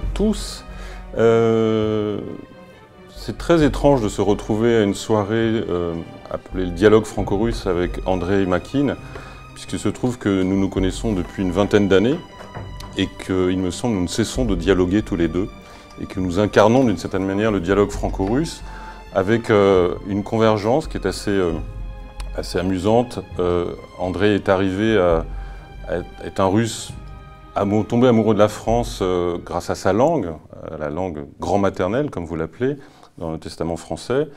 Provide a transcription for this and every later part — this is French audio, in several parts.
tous. Euh, c'est très étrange de se retrouver à une soirée euh, appelée le dialogue franco-russe avec André Makin, puisqu'il se trouve que nous nous connaissons depuis une vingtaine d'années et qu'il me semble nous ne cessons de dialoguer tous les deux et que nous incarnons d'une certaine manière le dialogue franco-russe avec euh, une convergence qui est assez, assez amusante. André est arrivé à, à être un russe tombé amoureux de la France euh, grâce à sa langue, la langue grand-maternelle, comme vous l'appelez, dans le testament français.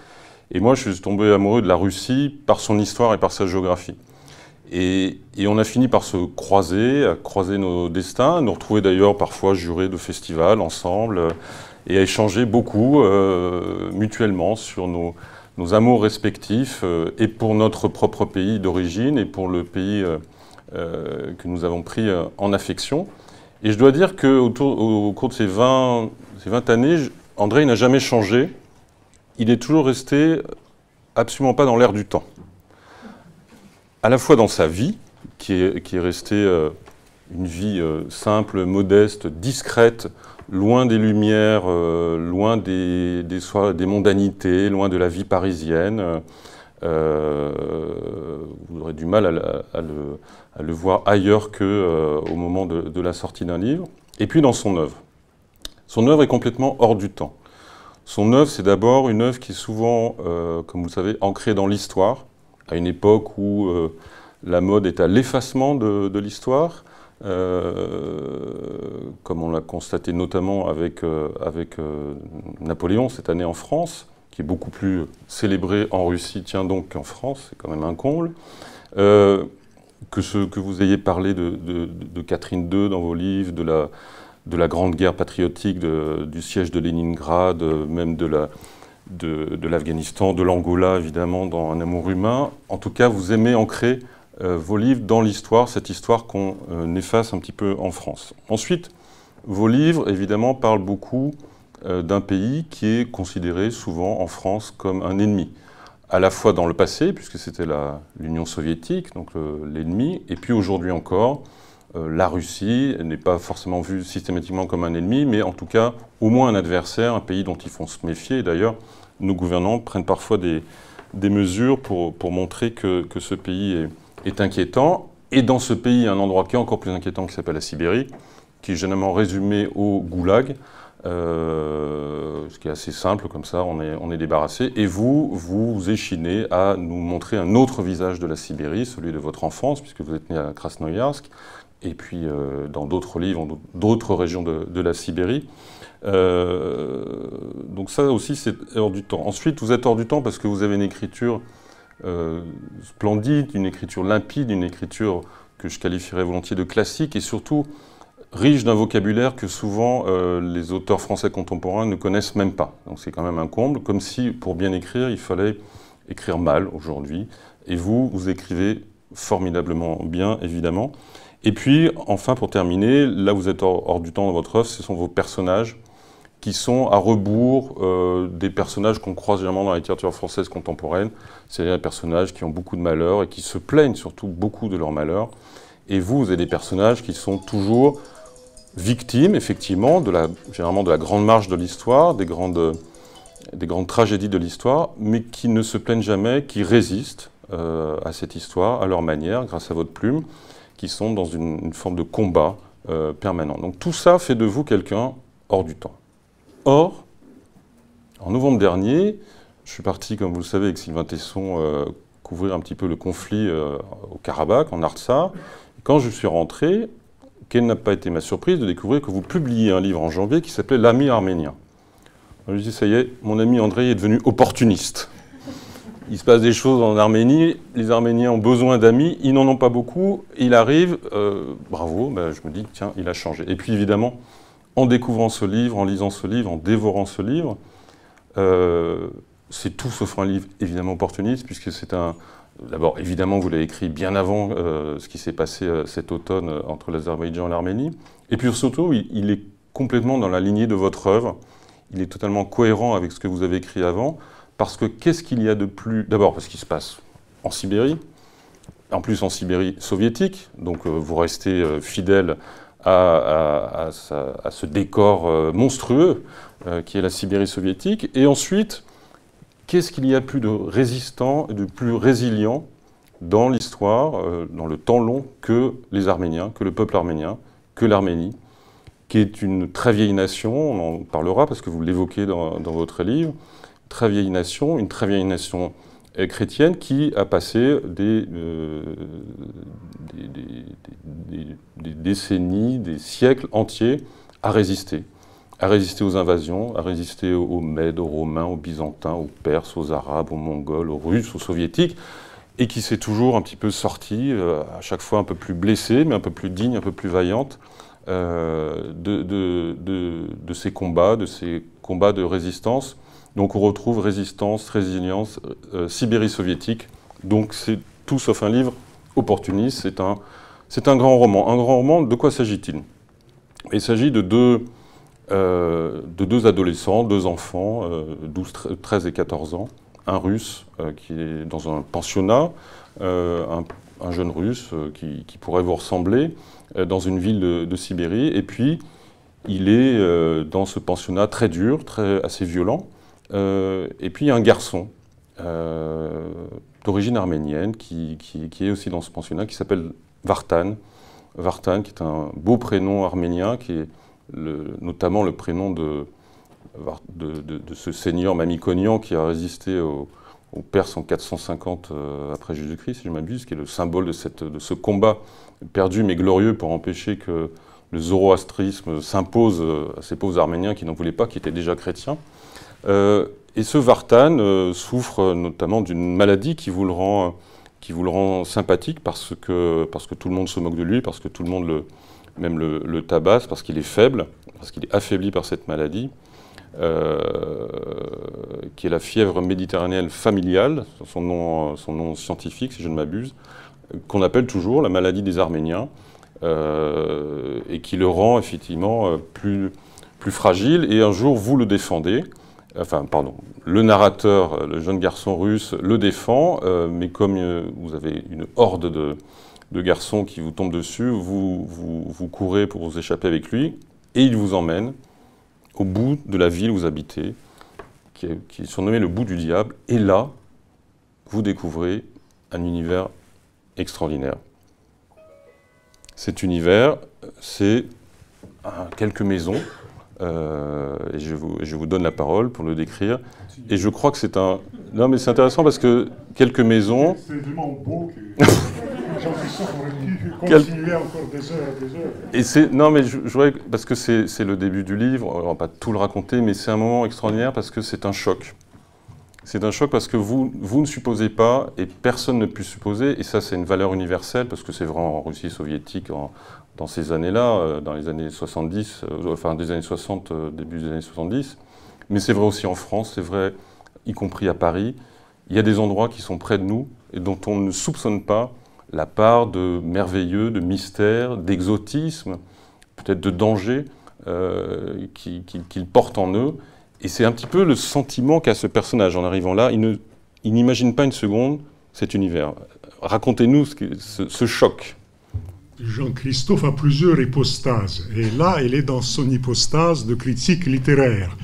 Et moi, je suis tombé amoureux de la Russie par son histoire et par sa géographie. Et, on a fini par se croiser, à croiser nos destins, nous retrouver d'ailleurs parfois jurés de festivals ensemble, et à échanger beaucoup euh, mutuellement sur nos, amours respectifs, euh, et pour notre propre pays d'origine, et pour le pays euh, que nous avons pris euh, en affection. Et je dois dire qu'au au cours de ces 20, ces 20 années, André n'a jamais changé. Il est toujours resté absolument pas dans l'air du temps. À la fois dans sa vie, qui est, restée euh, une vie simple, modeste, discrète, loin des lumières, loin des, mondanités, loin de la vie parisienne. Vous aurez du mal à, le, voir ailleurs qu'au euh, moment de, la sortie d'un livre, et puis dans son œuvre. Son œuvre est complètement hors du temps. Son œuvre, c'est d'abord une œuvre qui est souvent, euh, comme vous le savez, ancrée dans l'histoire, à une époque où euh, la mode est à l'effacement de, l'histoire, comme on l'a constaté notamment avec, avec Napoléon cette année en France, qui est beaucoup plus célébré en Russie, tiens donc qu'en France, c'est quand même un comble que, ce, que vous ayez parlé de, Catherine II dans vos livres, de la, de la Grande Guerre patriotique, du siège de Leningrad, même de de, l'Afghanistan, de l'Angola, évidemment, dans Un amour humain. En tout cas, vous aimez ancrer euh, vos livres dans l'histoire, cette histoire qu'on euh, efface un petit peu en France. Ensuite, vos livres, évidemment, parlent beaucoup euh, d'un pays qui est considéré souvent en France comme un ennemi à la fois dans le passé, puisque c'était l'Union soviétique, donc l'ennemi, et puis aujourd'hui encore, euh, la Russie n'est pas forcément vue systématiquement comme un ennemi, mais en tout cas au moins un adversaire, un pays dont il faut se méfier. D'ailleurs, nos gouvernants prennent parfois des, mesures pour, montrer que, ce pays est, inquiétant. Et dans ce pays, un endroit qui est encore plus inquiétant qui s'appelle la Sibérie, qui est généralement résumé au goulag, euh, ce qui est assez simple, comme ça on est, débarrassé. Et vous, vous échinez à nous montrer un autre visage de la Sibérie, celui de votre enfance, puisque vous êtes né à Krasnoyarsk, et puis euh, dans d'autres livres, d'autres régions de, la Sibérie. Euh, donc ça aussi, c'est hors du temps. Ensuite, vous êtes hors du temps parce que vous avez une écriture splendide, une écriture limpide, une écriture que je qualifierais volontiers de classique, et surtout riche d'un vocabulaire que souvent euh, les auteurs français contemporains ne connaissent même pas. Donc c'est quand même un comble, comme si pour bien écrire, il fallait écrire mal aujourd'hui. Et vous, vous écrivez formidablement bien, évidemment. Et puis, enfin, pour terminer, là vous êtes hors, du temps dans votre œuvre, ce sont vos personnages qui sont à rebours euh, des personnages qu'on croise généralement dans la littérature française contemporaine, c'est-à-dire des personnages qui ont beaucoup de malheurs et qui se plaignent surtout beaucoup de leurs malheurs. Et vous, vous avez des personnages qui sont toujours victimes, effectivement, de la, généralement de la grande marche de l'histoire, des grandes, des grandes tragédies de l'histoire, mais qui ne se plaignent jamais, qui résistent euh, à cette histoire, à leur manière, grâce à votre plume, qui sont dans une, forme de combat euh, permanent. Donc tout ça fait de vous quelqu'un hors du temps. Or, en novembre dernier, je suis parti, comme vous le savez, avec Sylvain Tesson, euh, couvrir un petit peu le conflit au Karabakh, en Artsakh. Quand je suis rentré, quelle n'a pas été ma surprise de découvrir que vous publiez un livre en janvier qui s'appelait L'ami arménien. Je me dis, ça y est, mon ami André est devenu opportuniste. Il se passe des choses en Arménie, les Arméniens ont besoin d'amis, ils n'en ont pas beaucoup, il arrive, euh, bravo, ben, je me dis, tiens, il a changé. Et puis évidemment, en découvrant ce livre, en lisant ce livre, en dévorant ce livre, euh, c'est tout sauf un livre évidemment opportuniste, puisque c'est un, D'abord, évidemment, vous l'avez écrit bien avant euh, ce qui s'est passé euh, cet automne euh, entre l'Azerbaïdjan et l'Arménie. Et puis surtout, il, est complètement dans la lignée de votre œuvre. Il est totalement cohérent avec ce que vous avez écrit avant. Parce que qu'est-ce qu'il y a de plus. D'abord, parce qu'il se passe en Sibérie, en plus en Sibérie soviétique, donc vous restez fidèle à, ce décor monstrueux qui est la Sibérie soviétique. Et ensuite, qu'est-ce qu'il y a de plus de résistant et de plus résilient dans l'histoire, euh, dans le temps long, que les Arméniens, que le peuple arménien, que l'Arménie, qui est une très vieille nation, on en parlera parce que vous l'évoquez dans, votre livre, très vieille nation, une très vieille nation chrétienne qui a passé euh, des, décennies, des siècles entiers à résister. À résister aux invasions, à résister aux Mèdes, aux Romains, aux Byzantins, aux Perses, aux Arabes, aux Mongols, aux Russes, aux Soviétiques, et qui s'est toujours un petit peu sortie, euh, à chaque fois un peu plus blessée, mais un peu plus digne, un peu plus vaillante, euh, de, ces combats, de ces combats de résistance donc on retrouve résistance, résilience, euh, Sibérie soviétique. Donc c'est tout sauf un livre opportuniste, c'est un, un grand roman. Un grand roman, de quoi s'agit-il? Il s'agit de deux, euh, de deux adolescents, deux enfants, 12, euh, 13 et 14 ans. Un russe qui est dans un pensionnat, un, jeune russe qui, pourrait vous ressembler, dans une ville de, Sibérie. Et puis, il est dans ce pensionnat très dur, très, assez violent. Euh, et puis un garçon euh, d'origine arménienne qui, est aussi dans ce pensionnat, qui s'appelle Vartan. Vartan, qui est un beau prénom arménien, qui est notamment le prénom de, ce seigneur Mamikonian qui a résisté aux au Perses en 450 euh, après Jésus-Christ, si je m'abuse, qui est le symbole de, ce combat perdu mais glorieux pour empêcher que le zoroastrisme s'impose à ces pauvres Arméniens qui n'en voulaient pas, qui étaient déjà chrétiens. Euh, et ce Vartan euh, souffre notamment d'une maladie qui vous le rend, sympathique parce que, parce que tout le monde se moque de lui, parce que tout le monde le, même le, le tabasse, parce qu'il est faible, parce qu'il est affaibli par cette maladie, euh, qui est la fièvre méditerranéenne familiale, son nom, scientifique si je ne m'abuse, qu'on appelle toujours la maladie des Arméniens, et qui le rend effectivement plus, plus fragile. Et un jour, vous le défendez enfin, pardon, le narrateur, le jeune garçon russe, le défend, euh, mais comme euh, vous avez une horde de, garçons qui vous tombent dessus, vous, vous, courez pour vous échapper avec lui, et il vous emmène au bout de la ville où vous habitez, qui est, qui est surnommée le bout du diable, et là, vous découvrez un univers extraordinaire. Cet univers, c'est quelques maisons euh, et je vous, je vous, donne la parole pour le décrire. Et je crois que c'est un. Non, mais c'est intéressant parce que quelques maisons. C'est vraiment beau que. J'en suis sûr qu'on aurait pu continuer encore des heures et des heures. Et c'est. Non, mais je, je parce que c'est le début du livre, on ne va pas tout le raconter, mais c'est un moment extraordinaire parce que c'est un choc. C'est un choc parce que vous, vous ne supposez pas, et personne ne peut supposer, et ça c'est une valeur universelle, parce que c'est vrai en Russie soviétique, en, dans ces années-là, euh, dans les années 70, euh, enfin des années 60, euh, début des années 70. Mais c'est vrai aussi en France, c'est vrai, y compris à Paris. Il y a des endroits qui sont près de nous et dont on ne soupçonne pas la part de merveilleux, de mystère, d'exotisme, peut-être de danger qu'ils portent en eux. Et c'est un petit peu le sentiment qu'a ce personnage en arrivant là. Il n'imagine pas une seconde cet univers. Racontez-nous ce, choc. Jean-Christophe a plusieurs hypostases. Et là, il est dans son hypostase de critique littéraire.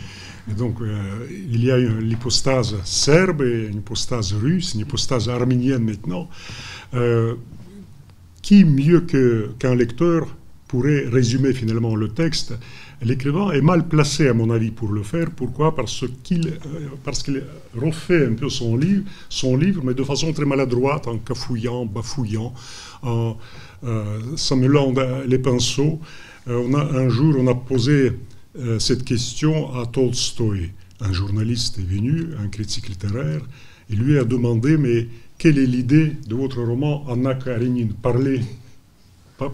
donc, euh, il y a l'hypostase serbe et une hypostase russe, une hypostase arménienne maintenant. Euh, qui, mieux qu'un lecteur, pourrait résumer finalement le texte? L'écrivain est mal placé, à mon avis, pour le faire. Pourquoi? Parce qu'il euh, refait un peu son livre, son livre, mais de façon très maladroite, en cafouillant, bafouillant, en euh, les pinceaux. Euh, on a, un jour, on a posé cette question à Tolstoï. Un journaliste est venu, un critique littéraire, et lui a demandé, mais quelle est l'idée de votre roman Anna Karenine? Parlez,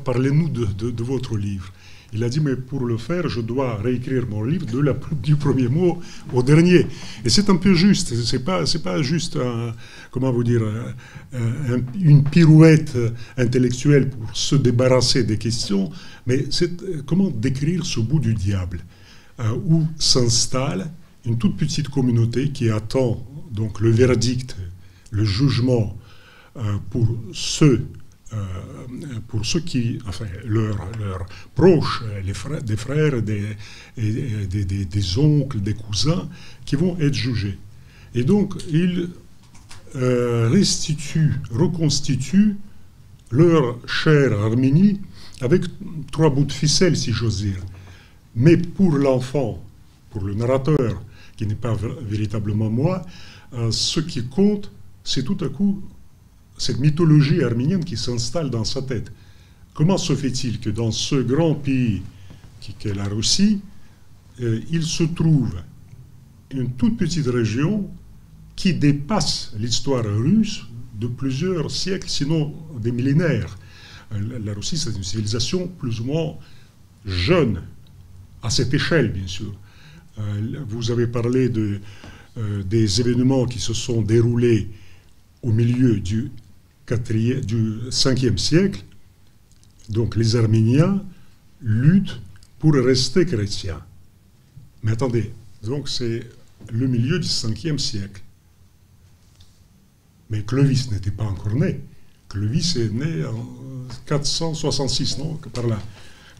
parlez-nous de, de, votre livre. Il a dit, mais pour le faire, je dois réécrire mon livre de la, du premier mot au dernier. Et c'est un peu juste. C'est pas, pas juste, comment vous dire, une pirouette intellectuelle pour se débarrasser des questions, mais c'est comment décrire ce bout du diable, euh, où s'installe une toute petite communauté qui attend donc le verdict, le jugement euh, pour ceux pour ceux qui, enfin, leurs proches, les frères, des frères, des, des, des, oncles, des cousins, qui vont être jugés. Et donc, ils restituent, reconstituent leur chère Arménie avec trois bouts de ficelle, si j'ose dire. Mais pour l'enfant, pour le narrateur, qui n'est pas véritablement moi, euh, ce qui compte, c'est tout à coup cette mythologie arménienne qui s'installe dans sa tête. Comment se fait-il que dans ce grand pays qu'est la Russie, euh, il se trouve une toute petite région qui dépasse l'histoire russe de plusieurs siècles, sinon des millénaires. Euh, la Russie, c'est une civilisation plus ou moins jeune, à cette échelle, bien sûr. Euh, vous avez parlé de, des événements qui se sont déroulés au milieu du, 4e, du 5e siècle. Donc les Arméniens luttent pour rester chrétiens. Mais attendez, donc c'est le milieu du 5e siècle. Mais Clovis n'était pas encore né. Clovis est né en 466, non Par là.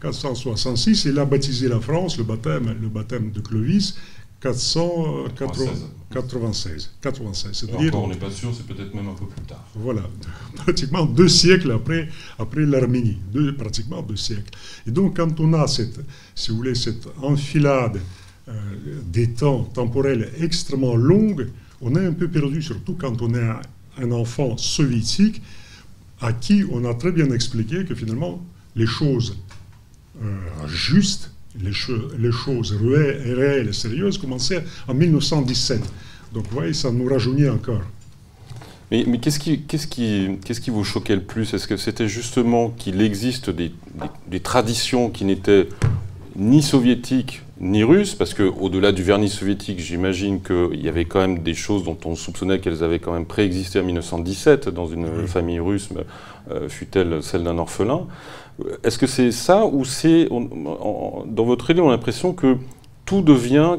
466, il a baptisé la France, le baptême de Clovis, 496. 96. C'est-à-dire, on n'est pas sûr, c'est peut-être même un peu plus tard. Voilà, pratiquement deux siècles après, après l'Arménie, deux, pratiquement deux siècles. Et donc, quand on a cette, si vous voulez, cette enfilade euh, des temps temporels extrêmement longue, on est un peu perdu, surtout quand on est un enfant soviétique à qui on a très bien expliqué que finalement les choses euh, justes, les, les, choses réelles et sérieuses commençaient en 1917. Donc vous voyez, ça nous rajeunit encore. Mais, mais qu'est-ce qui, vous choquait le plus? Est-ce que c'était justement qu'il existe des, des traditions qui n'étaient ni soviétiques ni russe, parce qu'au-delà du vernis soviétique, j'imagine qu'il y avait quand même des choses dont on soupçonnait qu'elles avaient quand même préexisté en 1917 dans une famille russe, euh, fut-elle celle d'un orphelin? Est-ce que c'est ça ou c'est. Dans votre idée, on a l'impression que tout devient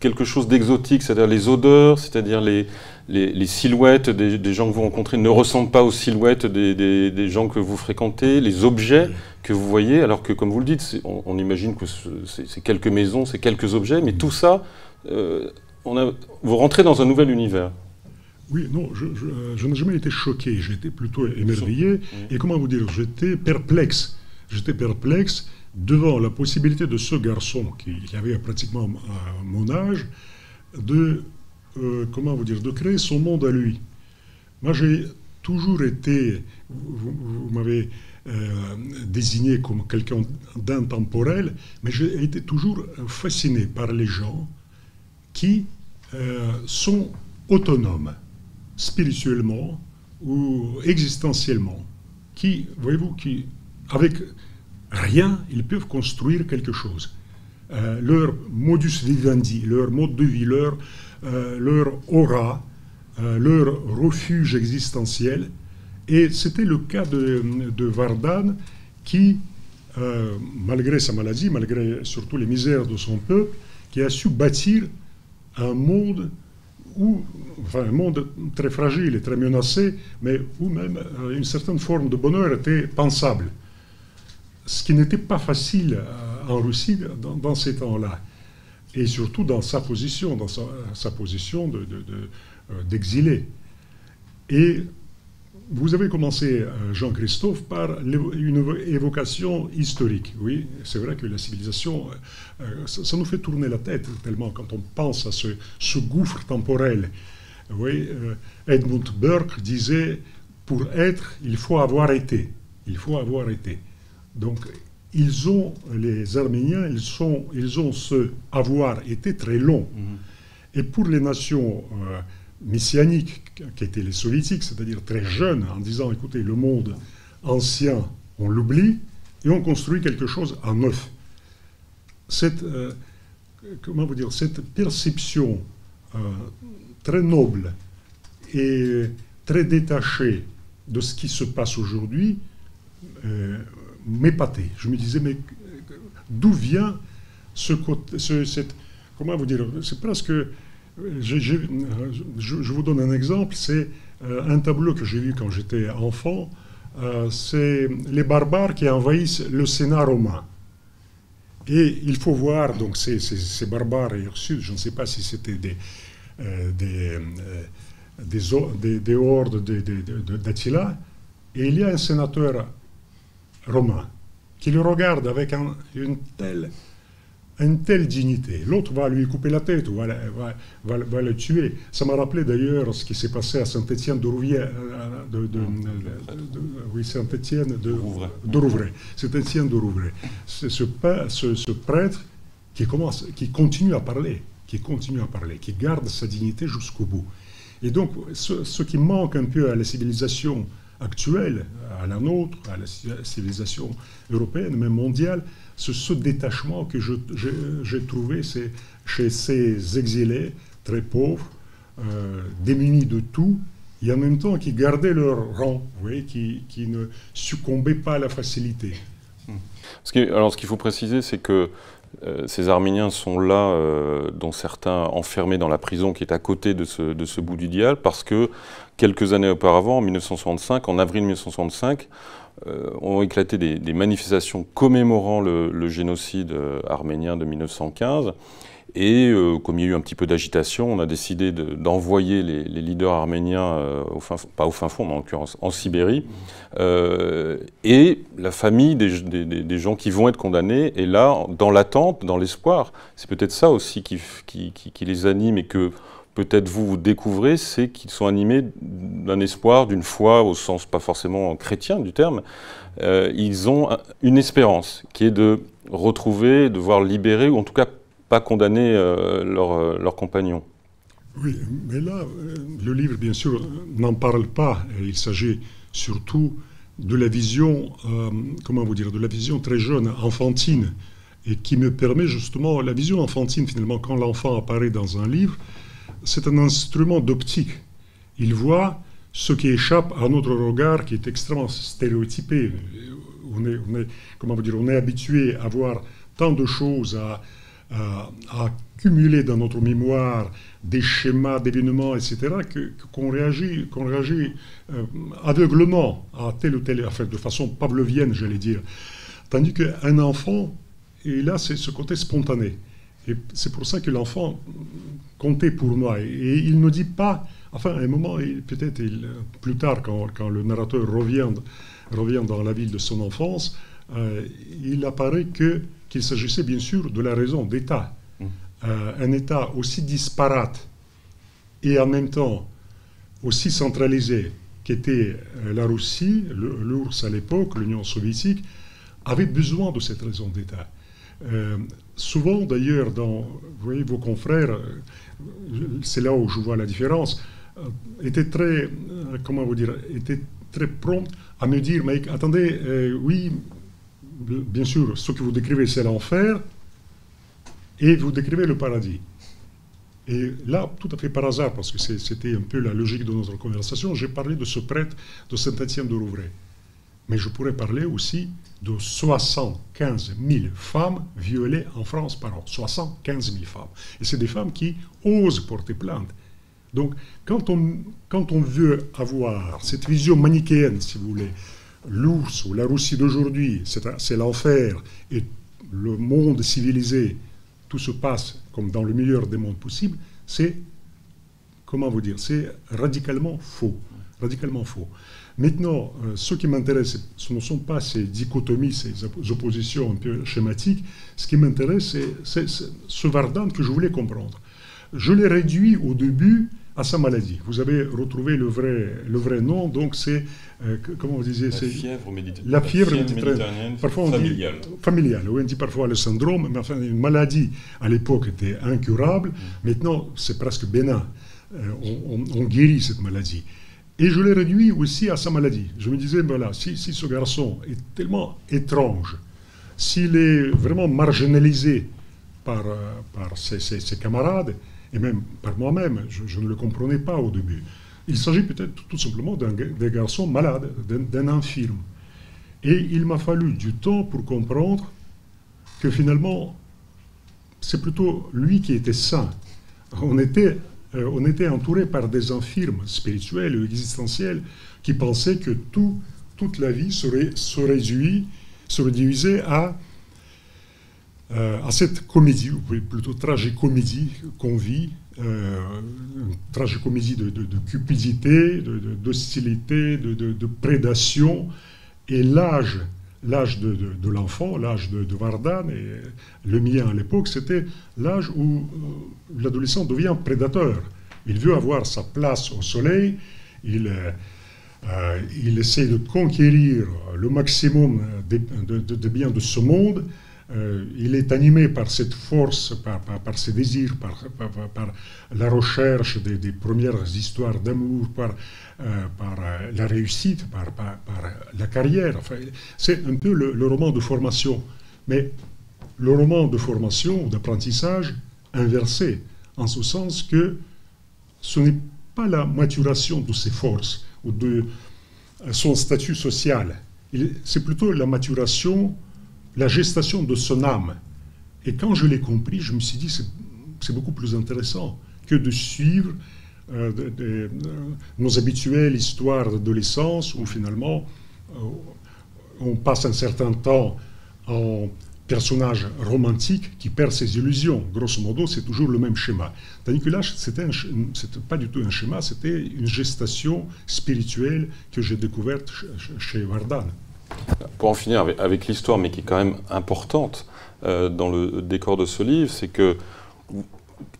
quelque chose d'exotique, c'est-à-dire les odeurs, c'est-à-dire les, les, silhouettes des, gens que vous rencontrez ne ressemblent pas aux silhouettes des, gens que vous fréquentez, les objets que vous voyez, alors que, comme vous le dites, on, imagine que c'est quelques maisons, c'est quelques objets, mais tout ça, euh, on a, vous rentrez dans un nouvel univers. Oui, non, je, n'ai jamais été choqué, j'étais plutôt émerveillé, et comment vous dire, j'étais perplexe. J'étais perplexe devant la possibilité de ce garçon, qui avait pratiquement mon âge, de euh, comment vous dire, de créer son monde à lui. Moi, j'ai toujours été, vous, m'avez euh, désigné comme quelqu'un d'intemporel, mais j'ai été toujours fasciné par les gens qui euh, sont autonomes, spirituellement ou existentiellement, qui, voyez-vous, qui, avec rien, ils peuvent construire quelque chose. leur modus vivendi, leur mode de vie, leur, euh, leur aura, euh, leur refuge existentiel. Et c'était le cas de, de Vardan qui, euh, malgré sa maladie, malgré surtout les misères de son peuple, qui a su bâtir un monde où, enfin un monde très fragile et très menacé, mais où même une certaine forme de bonheur était pensable. Ce qui n'était pas facile en Russie dans ces temps-là et surtout dans sa position, dans sa, position d'exilé. De, euh, et vous avez commencé, euh, Jean-Christophe, par une évocation historique. Oui, c'est vrai que la civilisation, euh, ça, nous fait tourner la tête tellement quand on pense à ce gouffre temporel. Oui, Edmund Burke disait, pour être, il faut avoir été. Il faut avoir été. Donc, ils ont, les Arméniens, ils, sont, ils ont ce avoir été très long. Mhm. Et pour les nations euh, messianiques, qui étaient les soviétiques, c'est-à-dire très jeunes, en disant, écoutez, le monde ancien, on l'oublie, et on construit quelque chose en neuf. Cette, euh, comment vous dire, cette perception euh, très noble et très détachée de ce qui se passe aujourd'hui, m'épater. Je me disais, mais d'où vient ce côté, cette, comment vous dire, c'est presque, je, je, vous donne un exemple, c'est euh, un tableau que j'ai vu quand j'étais enfant, c'est les barbares qui envahissent le Sénat romain. Et il faut voir donc ces, ces, barbares hirsutes, je ne sais pas si c'était des, des, des, des, hordes d'Attila, et il y a un sénateur romain qui le regarde avec une telle une telle dignité. L'autre va lui couper la tête ou va, va, va, le tuer. Ça m'a rappelé d'ailleurs ce qui s'est passé à Saint-Étienne de Rouvière, euh, de, de, oui, Saint-Étienne de, Rouvray. Saint-Étienne de Rouvray. C'est ce, ce, ce, prêtre qui, commence, qui continue à parler, qui continue à parler, qui garde sa dignité jusqu'au bout. Et donc, ce, qui manque un peu à la civilisation actuelle, à la nôtre, à la civilisation européenne, même mondiale, c'est ce détachement que j'ai trouvé chez ces exilés très pauvres, euh, démunis de tout, et en même temps qui gardaient leur rang, qui, qui ne succombaient pas à la facilité. alors ce qu'il faut préciser, c'est que euh, ces Arméniens sont là, euh, dont certains enfermés dans la prison qui est à côté de ce, bout du dial, parce que quelques années auparavant, en 1965, en avril 1965, euh, ont éclaté des, manifestations commémorant le, génocide arménien de 1915. Et euh, comme il y a eu un petit peu d'agitation, on a décidé d'envoyer les, leaders arméniens, fin, pas au fin fond, mais en l'occurrence en Sibérie. et la famille des, gens qui vont être condamnés est là, dans l'attente, dans l'espoir. C'est peut-être ça aussi qui, les anime et que peut-être vous, vous découvrez, c'est qu'ils sont animés d'un espoir, d'une foi, au sens pas forcément chrétien du terme. Euh, ils ont une espérance qui est de retrouver, de voir libérer, ou en tout cas pas condamner euh, euh, leurs compagnons. Oui, mais là, le livre, bien sûr, n'en parle pas. Il s'agit surtout de la vision, comment vous dire, de la vision très jeune, enfantine, et qui me permet justement, la vision enfantine, finalement, quand l'enfant apparaît dans un livre, c'est un instrument d'optique. Il voit ce qui échappe à notre regard qui est extrêmement stéréotypé. On est, comment vous dire, on est habitué à voir tant de choses, à, accumuler dans notre mémoire des schémas d'événements, etc., qu'on réagit, qu'on réagit euh, aveuglement à telle ou telle affaire, de façon pavlovienne, j'allais dire. Tandis qu'un enfant, là, c'est ce côté spontané. Et c'est pour ça que l'enfant comptait pour moi. Et il ne dit pas, enfin, à un moment, peut-être plus tard, quand, quand, le narrateur revient dans la ville de son enfance, euh, il apparaît que, qu'il s'agissait bien sûr de la raison d'État. Mmh. Euh, un État aussi disparate et en même temps aussi centralisé qu'était euh, la Russie, l'URSS à l'époque, l'Union soviétique, avait besoin de cette raison d'État. souvent d'ailleurs, dans vous voyez, vos confrères, c'est là où je vois la différence, était très, comment vous dire, était très prompt à me dire, mais attendez, euh, oui, bien sûr, ce que vous décrivez, c'est l'enfer, et vous décrivez le paradis. Et là, tout à fait par hasard, parce que c'était un peu la logique de notre conversation, j'ai parlé de ce prêtre de Saint-Étienne de Rouvray. Mais je pourrais parler aussi de 75 000 femmes violées en France par an. 75 000 femmes. Et c'est des femmes qui osent porter plainte. Donc, quand on, quand on veut avoir cette vision manichéenne, si vous voulez, l'ours ou la Russie d'aujourd'hui, c'est l'enfer, et le monde civilisé, tout se passe comme dans le meilleur des mondes possibles, c'est, comment vous dire, c'est radicalement faux. Radicalement faux. Maintenant, euh, ce qui m'intéresse, ce ne sont pas ces dichotomies, ces oppositions un peu schématiques. Ce qui m'intéresse, c'est ce Vardan que je voulais comprendre. Je l'ai réduit au début à sa maladie. Vous avez retrouvé le vrai, le vrai nom, donc c'est, euh, comment vous disiez La fièvre méditerranéenne. La fièvre méditerranéenne, parfois on familiale. Dit, familiale, oui, on dit parfois le syndrome, mais enfin, une maladie à l'époque était incurable, mm. maintenant c'est presque bénin. Euh, on, guérit cette maladie. Et je l'ai réduit aussi à sa maladie. Je me disais, voilà, si, si ce garçon est tellement étrange, s'il est vraiment marginalisé par, euh, par ses, ses, camarades, et même par moi-même, je, ne le comprenais pas au début. Il s'agit peut-être tout simplement d'un garçon malade, d'un infirme. Et il m'a fallu du temps pour comprendre que finalement, c'est plutôt lui qui était sain. On était euh, on était entouré par des infirmes spirituels ou existentiels qui pensaient que tout, toute la vie se, réduit, se réduisait à, à cette comédie, ou plutôt tragicomédie qu'on vit, euh, une tragicomédie de, de, de cupidité, d'hostilité, de, de, prédation, et l'âge l'âge de, l'enfant, l'âge de, Vardan, et le mien à l'époque, c'était l'âge où euh, l'adolescent devient prédateur. Il veut avoir sa place au soleil, il, euh, il essaie de conquérir le maximum de biens de ce monde, euh, il est animé par cette force, par, ses désirs, par, la recherche des, premières histoires d'amour, par, euh, euh, la réussite, par, la carrière. Enfin, c'est un peu le, roman de formation. Mais le roman de formation d'apprentissage inversé, en ce sens que ce n'est pas la maturation de ses forces ou de son statut social, c'est plutôt la maturation la gestation de son âme. Et quand je l'ai compris, je me suis dit, c'est beaucoup plus intéressant que de suivre euh, euh, nos habituelles histoires d'adolescence où finalement euh, on passe un certain temps en personnage romantique qui perd ses illusions. Grosso modo, c'est toujours le même schéma. Tandis que là, c'était pas du tout un schéma, c'était une gestation spirituelle que j'ai découverte chez Vardan. Pour en finir avec, l'histoire, mais qui est quand même importante euh, dans le décor de ce livre, c'est que,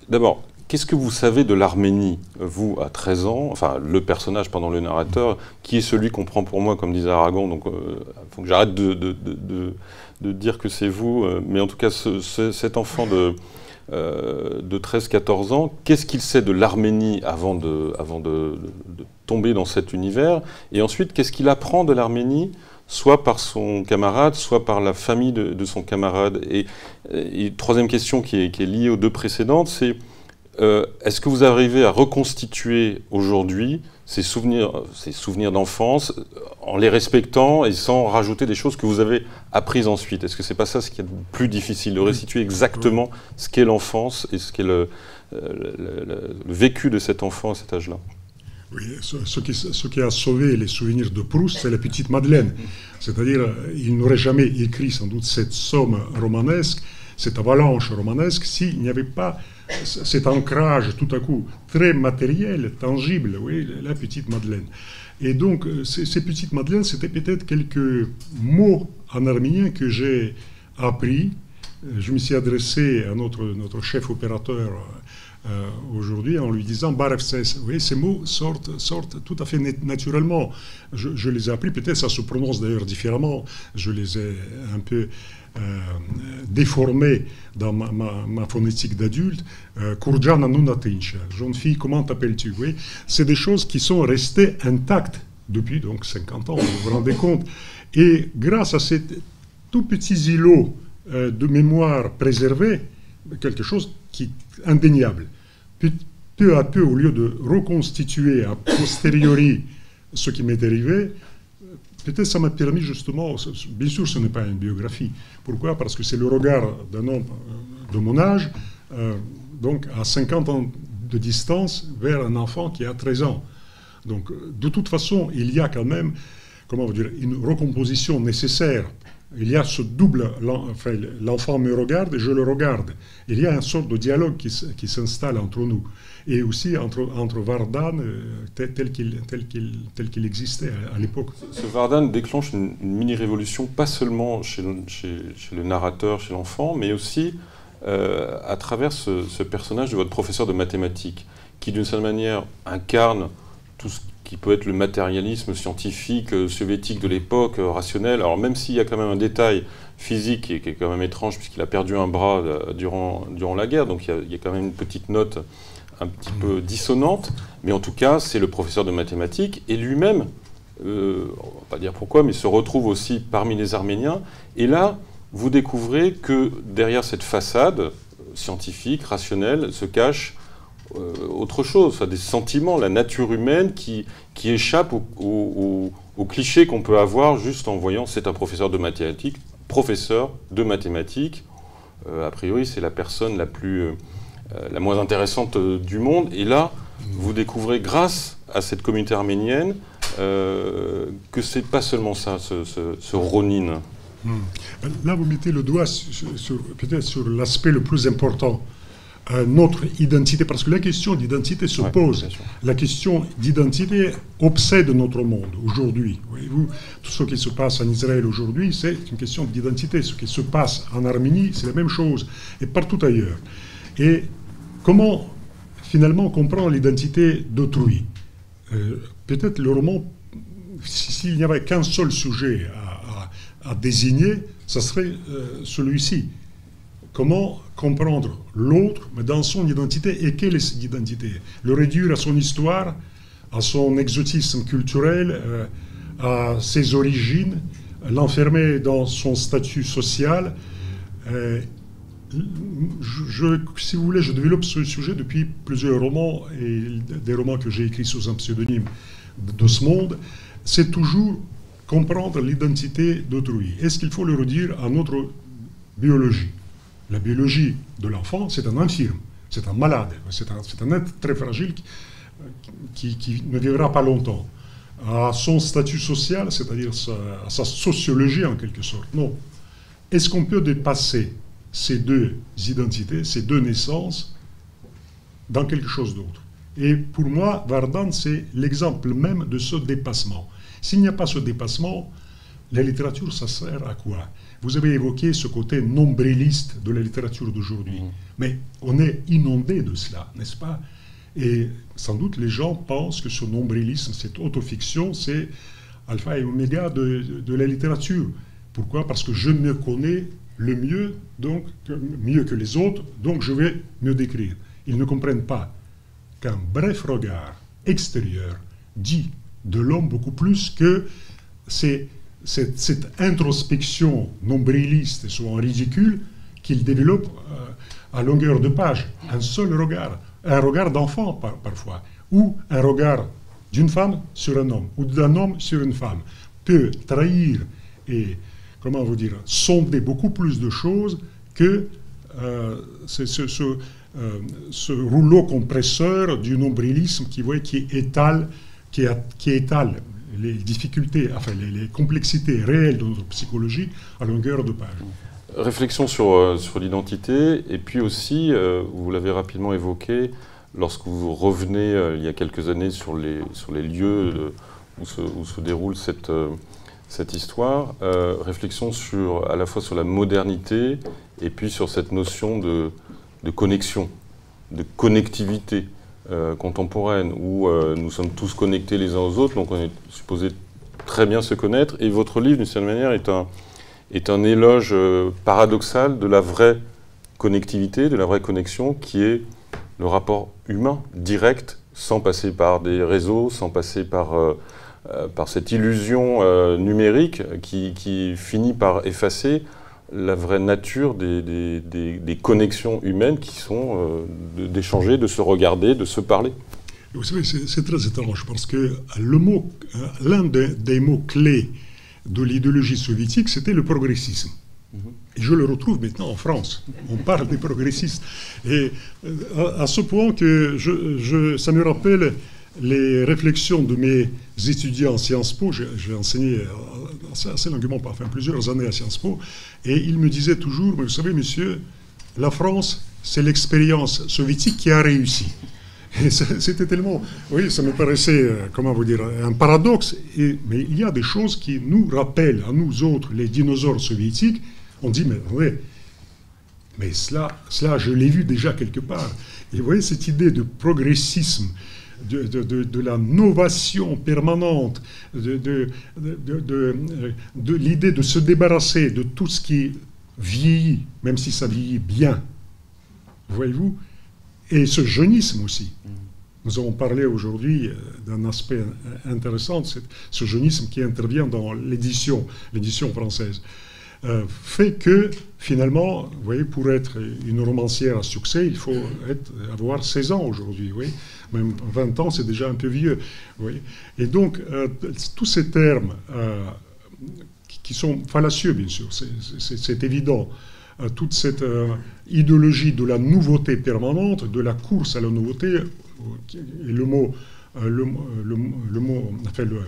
d'abord, qu'est-ce que vous savez de l'Arménie, vous, à 13 ans, enfin, le personnage pendant le narrateur, qui est celui qu'on prend pour moi, comme disait Aragon, donc il euh, faut que j'arrête de, dire que c'est vous, euh, mais en tout cas, cet enfant de, de 13-14 ans, qu'est-ce qu'il sait de l'Arménie avant de, tomber dans cet univers Et ensuite, qu'est-ce qu'il apprend de l'Arménie soit par son camarade, soit par la famille de, son camarade. Et, troisième question qui est, liée aux deux précédentes, c'est euh, est-ce que vous arrivez à reconstituer aujourd'hui ces souvenirs, ces souvenirs d'enfance en les respectant et sans rajouter des choses que vous avez apprises ensuite? Est-ce que c'est pas ça ce qui est le plus difficile, de restituer exactement ce qu'est l'enfance et ce qu'est le, le, vécu de cet enfant à cet âge-là? Ce, qui, a sauvé les souvenirs de Proust, c'est la petite Madeleine. C'est-à-dire, il n'aurait jamais écrit sans doute cette somme romanesque, cette avalanche romanesque, s'il n'y avait pas cet ancrage tout à coup très matériel, tangible, oui, la petite Madeleine. Et donc, ces, petites Madeleines, c'était peut-être quelques mots en arménien que j'ai appris. Je me suis adressé à notre chef opérateur euh, aujourd'hui en lui disant Barefses. Vous voyez, ces mots sortent, sortent tout à fait naturellement. Je, les ai appris, peut-être ça se prononce d'ailleurs différemment. Je les ai un peu euh, déformés dans ma, phonétique d'adulte. Euh, Kurjana Nunatincha, jeune fille, comment t'appelles-tu? Oui, C'est des choses qui sont restées intactes depuis donc 50 ans, vous vous rendez compte. Et grâce à ces tout petits îlots de mémoire préservés, quelque chose qui est indéniable. Peu à peu, au lieu de reconstituer a posteriori ce qui m'est arrivé, peut-être ça m'a permis justement, bien sûr ce n'est pas une biographie. Pourquoi? Parce que c'est le regard d'un homme euh, de mon âge, euh, donc à 50 ans de distance, vers un enfant qui a 13 ans. Donc de toute façon, il y a quand même, comment dire, une recomposition nécessaire il y a ce double, l'enfant me regarde et je le regarde. Il y a une sorte de dialogue qui, s'installe entre nous et aussi entre, entre Vardan euh, tel, qu'il tel qu'il existait à, l'époque. Ce Vardan déclenche une, mini-révolution, pas seulement chez, chez, le narrateur, chez l'enfant, mais aussi euh, à travers ce, ce, personnage de votre professeur de mathématiques, qui d'une certaine manière incarne tout ce qui peut être le matérialisme scientifique euh, soviétique de l'époque, euh, rationnel. Alors même s'il y a quand même un détail physique qui est, quand même étrange, puisqu'il a perdu un bras euh, durant, durant la guerre, donc il y, a, quand même une petite note un petit peu dissonante, mais en tout cas, c'est le professeur de mathématiques, et lui-même, on ne va pas dire pourquoi, mais se retrouve aussi parmi les Arméniens, et là, vous découvrez que derrière cette façade scientifique, rationnelle, se cache euh, autre chose, des sentiments, la nature humaine qui, qui échappe aux au, clichés qu'on peut avoir juste en voyant c'est un professeur de mathématiques, professeur de mathématiques. Euh, a priori, c'est la personne la plus, euh, la moins intéressante du monde. Et là, vous découvrez, grâce à cette communauté arménienne, euh, que c'est pas seulement ça, ce, ce, Ronin. Hmm. Là, vous mettez le doigt peut-être sur l'aspect le plus important, euh, notre identité, parce que la question d'identité se pose. La question d'identité obsède notre monde aujourd'hui. Voyez-vous, tout ce qui se passe en Israël aujourd'hui, c'est une question d'identité. Ce qui se passe en Arménie, c'est la même chose, et partout ailleurs. Et comment finalement comprendre l'identité d'autrui? Euh, peut-être le roman, s'il n'y avait qu'un seul sujet à, désigner, ce serait euh, celui-ci. Comment comprendre l'autre, mais dans son identité, et quelle est cette identité? Le réduire à son histoire, à son exotisme culturel, euh, à ses origines, l'enfermer dans son statut social. Euh, je, si vous voulez, je développe ce sujet depuis plusieurs romans et des romans que j'ai écrits sous un pseudonyme de ce monde, c'est toujours comprendre l'identité d'autrui. Est-ce qu'il faut le redire à notre biologie? La biologie de l'enfant, c'est un infirme, c'est un malade, c'est un, être très fragile qui, ne vivra pas longtemps. À son statut social, c'est-à-dire à sa sociologie en quelque sorte. Non. Est-ce qu'on peut dépasser ces deux identités, ces deux naissances, dans quelque chose d'autre? Et pour moi, Vardan, c'est l'exemple même de ce dépassement. S'il n'y a pas ce dépassement, la littérature, ça sert à quoi? Vous avez évoqué ce côté nombriliste de la littérature d'aujourd'hui. Mm. Mais on est inondé de cela, n'est-ce pas? Et sans doute, les gens pensent que ce nombrilisme, cette autofiction, c'est alpha et oméga de, de, la littérature. Pourquoi? Parce que je me connais le mieux, donc mieux que les autres, donc je vais me décrire. Ils ne comprennent pas qu'un bref regard extérieur dit de l'homme beaucoup plus que cette, introspection nombriliste souvent ridicule qu'il développe euh, à longueur de page. Un seul regard, un regard d'enfant parfois, ou un regard d'une femme sur un homme, ou d'un homme sur une femme, peut trahir et, comment vous dire, sonder beaucoup plus de choses que euh, euh, ce rouleau compresseur du nombrilisme qui, voit, qui étale, qui étale les difficultés, enfin les, complexités réelles de notre psychologie à longueur de page. Réflexion sur, euh, l'identité, et puis aussi, euh, vous l'avez rapidement évoqué, lorsque vous revenez il y a quelques années sur les, lieux où, se, déroule cette, histoire, réflexion sur, à la fois sur la modernité et puis sur cette notion de connexion, de connectivité euh, contemporaine, où euh, nous sommes tous connectés les uns aux autres, donc on est supposé très bien se connaître. Et votre livre, d'une certaine manière, est un, est un éloge euh, paradoxal de la vraie connectivité, de la vraie connexion, qui est le rapport humain, direct, sans passer par des réseaux, sans passer par, par cette illusion numérique qui, qui, finit par effacer la vraie nature des, connexions humaines qui sont euh, d'échanger, de, se regarder, de se parler. Vous savez, c'est très étrange parce que le mot, euh, l'un des, mots clés de l'idéologie soviétique, c'était le progressisme. Mhm. Et je le retrouve maintenant en France. On parle des progressistes. Et euh, à, ce point que je, ça me rappelle les réflexions de mes étudiants en Sciences Po, j'ai enseigné assez, longuement, enfin plusieurs années à Sciences Po, et ils me disaient toujours, vous savez, monsieur, la France, c'est l'expérience soviétique qui a réussi. Et c'était tellement, oui, ça me paraissait, euh, comment vous dire, un paradoxe, mais il y a des choses qui nous rappellent, à nous autres, les dinosaures soviétiques, on dit, mais oui, mais cela, cela je l'ai vu déjà quelque part. Et vous voyez, cette idée de progressisme, de, la novation permanente, de, l'idée de se débarrasser de tout ce qui vieillit, même si ça vieillit bien, voyez-vous, et ce jeunisme aussi. Nous avons parlé aujourd'hui euh, d'un aspect intéressant, ce jeunisme qui intervient dans l'édition française. Euh, fait que finalement, voyez, pour être une romancière à succès, il faut avoir 16 ans aujourd'hui. Oui même 20 ans, c'est déjà un peu vieux. Et donc, euh, tous ces termes euh, qui sont fallacieux, bien sûr, c'est évident, toute cette idéologie de la nouveauté permanente, de la course à la nouveauté, et le mot le, le, mot, enfin, le,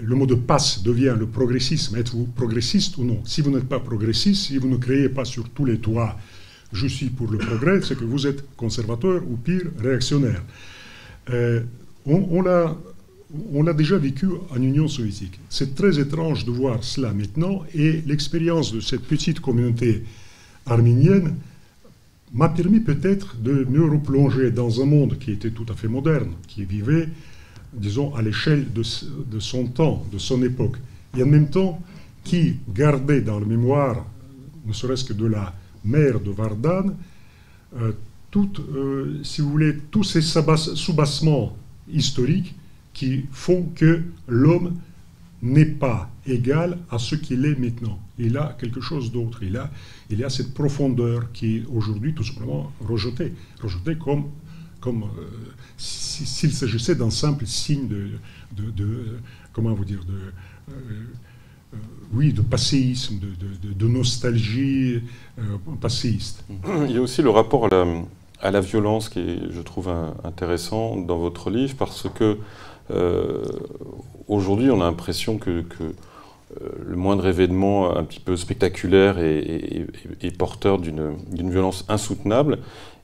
le mot de passe devient le progressisme. Êtes-vous progressiste ou non Si vous n'êtes pas progressiste, si vous ne créez pas sur tous les toits je suis pour le progrès, c'est que vous êtes conservateur ou pire réactionnaire. on, on l'a déjà vécu en Union soviétique. C'est très étrange de voir cela maintenant et l'expérience de cette petite communauté arménienne m'a permis peut-être de me replonger dans un monde qui était tout à fait moderne, qui vivait, disons, à l'échelle de, son temps, de son époque, et en même temps qui gardait dans la mémoire, ne serait-ce que de la mère de Vardan, euh, euh, si vous voulez, tous ces soubassements historiques qui font que l'homme n'est pas égal à ce qu'il est maintenant. Il a quelque chose d'autre. Il a, il a cette profondeur qui est aujourd'hui tout simplement rejetée. Rejetée comme, comme euh, s'il s'agissait d'un simple signe de, de, comment vous dire, de, euh, euh, oui, de passéisme, de, nostalgie passéiste. Il y a aussi le rapport à la, violence qui est, je trouve, intéressant dans votre livre parce que aujourd'hui, on a l'impression que, le moindre événement un petit peu spectaculaire est, porteur d'une violence insoutenable.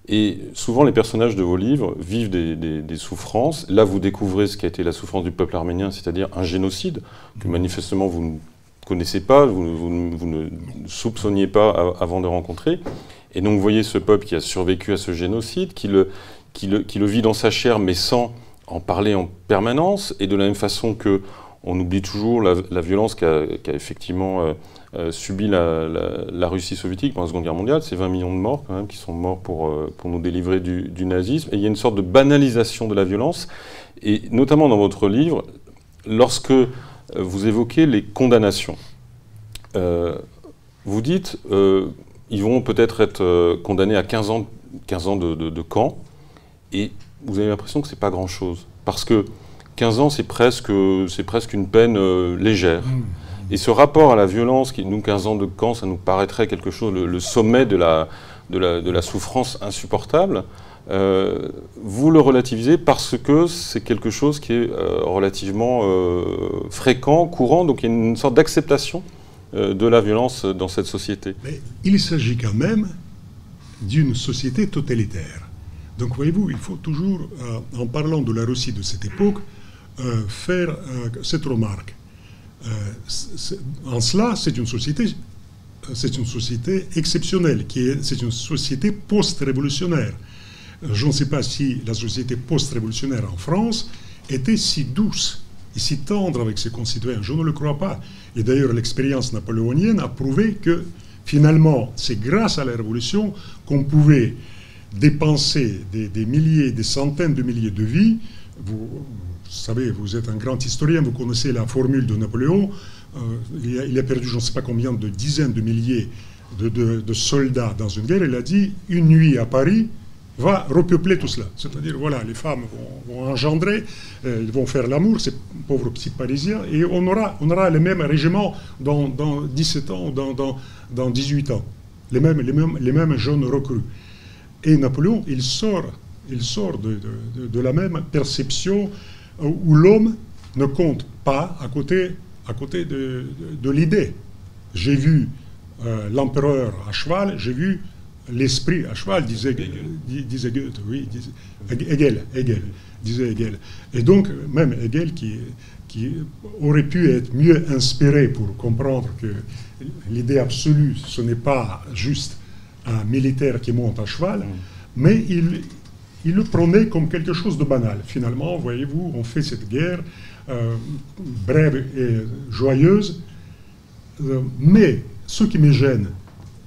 Et souvent, les personnages de vos livres vivent des, souffrances. Là, vous découvrez ce qu'a été la souffrance du peuple arménien, c'est-à-dire un génocide que manifestement vous ne connaissez pas, vous, ne soupçonniez pas avant de rencontrer. Et donc, vous voyez ce peuple qui a survécu à ce génocide, qui le, qui vit dans sa chair, mais sans en parler en permanence, et de la même façon que on oublie toujours la, violence qu'a effectivement euh, euh, subi la, Russie soviétique pendant la Seconde Guerre mondiale. C'est 20 millions de morts quand même qui sont morts pour, euh, pour nous délivrer du, nazisme. Et il y a une sorte de banalisation de la violence. Et notamment dans votre livre, lorsque vous évoquez les condamnations, vous dites ils vont peut-être être, condamnés à 15 ans, 15 ans de, camp. Et vous avez l'impression que ce n'est pas grand-chose. Parce que 15 ans, c'est presque, presque une peine euh, légère. Mmh. Et ce rapport à la violence, qui nous, 15 ans de camp, ça nous paraîtrait quelque chose, le, sommet de la, de, la, souffrance insupportable, euh, vous le relativisez parce que c'est quelque chose qui est euh, relativement fréquent, courant, donc il y a une sorte d'acceptation de la violence dans cette société. Mais il s'agit quand même d'une société totalitaire. Donc voyez-vous, il faut toujours, euh, en parlant de la Russie de cette époque, euh, faire euh, cette remarque. En cela, c'est une société, c'est une société exceptionnelle, c'est une société post-révolutionnaire. Je ne sais pas si la société post-révolutionnaire en France était si douce et si tendre avec ses concitoyens. Je ne le crois pas. Et d'ailleurs, l'expérience napoléonienne a prouvé que finalement, c'est grâce à la Révolution qu'on pouvait dépenser des, milliers, des centaines de milliers de vies. Savez, vous êtes un grand historien, vous connaissez la formule de Napoléon. Euh, il, a, perdu je ne sais pas combien de dizaines de milliers de, soldats dans une guerre. Il a dit une nuit à Paris va repeupler tout cela. C'est-à-dire, voilà, les femmes vont, engendrer, euh, vont faire l'amour, ces pauvres petits Parisiens, et on aura, on aura les mêmes régiments dans, 17 ans ou dans, dans, dans 18 ans. Les mêmes, les, mêmes, les mêmes jeunes recrues. Et Napoléon, il sort, il sort de, la même perception où l'homme ne compte pas à côté, à côté de, l'idée. J'ai vu euh, l'empereur à cheval, j'ai vu l'esprit à cheval, disait, disait Goethe, oui, Hegel, Hegel, disait Hegel. Et donc, même Hegel, qui, qui aurait pu être mieux inspiré pour comprendre que l'idée absolue, ce n'est pas juste un militaire qui monte à cheval, mm. mais il, il le prenait comme quelque chose de banal. Finalement, voyez-vous, on fait cette guerre euh, brève et joyeuse, euh, mais ce qui me gêne,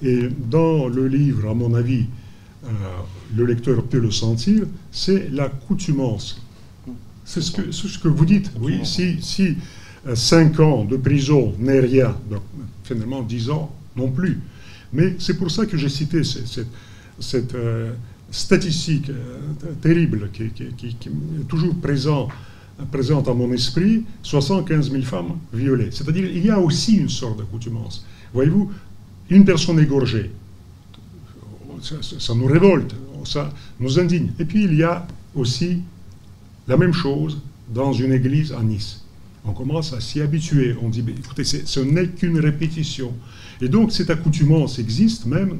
et dans le livre, à mon avis, euh, le lecteur peut le sentir, c'est la coutumance. C'est ce que, ce que vous dites. Oui, si, si 5 ans de prison n'est rien, donc finalement 10 ans non plus. Mais c'est pour ça que j'ai cité cette, statistique euh, terrible qui, est toujours présent, présente à mon esprit, 75 000 femmes violées. C'est-à-dire il y a aussi une sorte d'accoutumance. Voyez-vous, une personne égorgée, ça, nous révolte, ça nous indigne. Et puis il y a aussi la même chose dans une église à Nice. On commence à s'y habituer. On dit, écoutez, ce n'est qu'une répétition. Et donc cette accoutumance existe même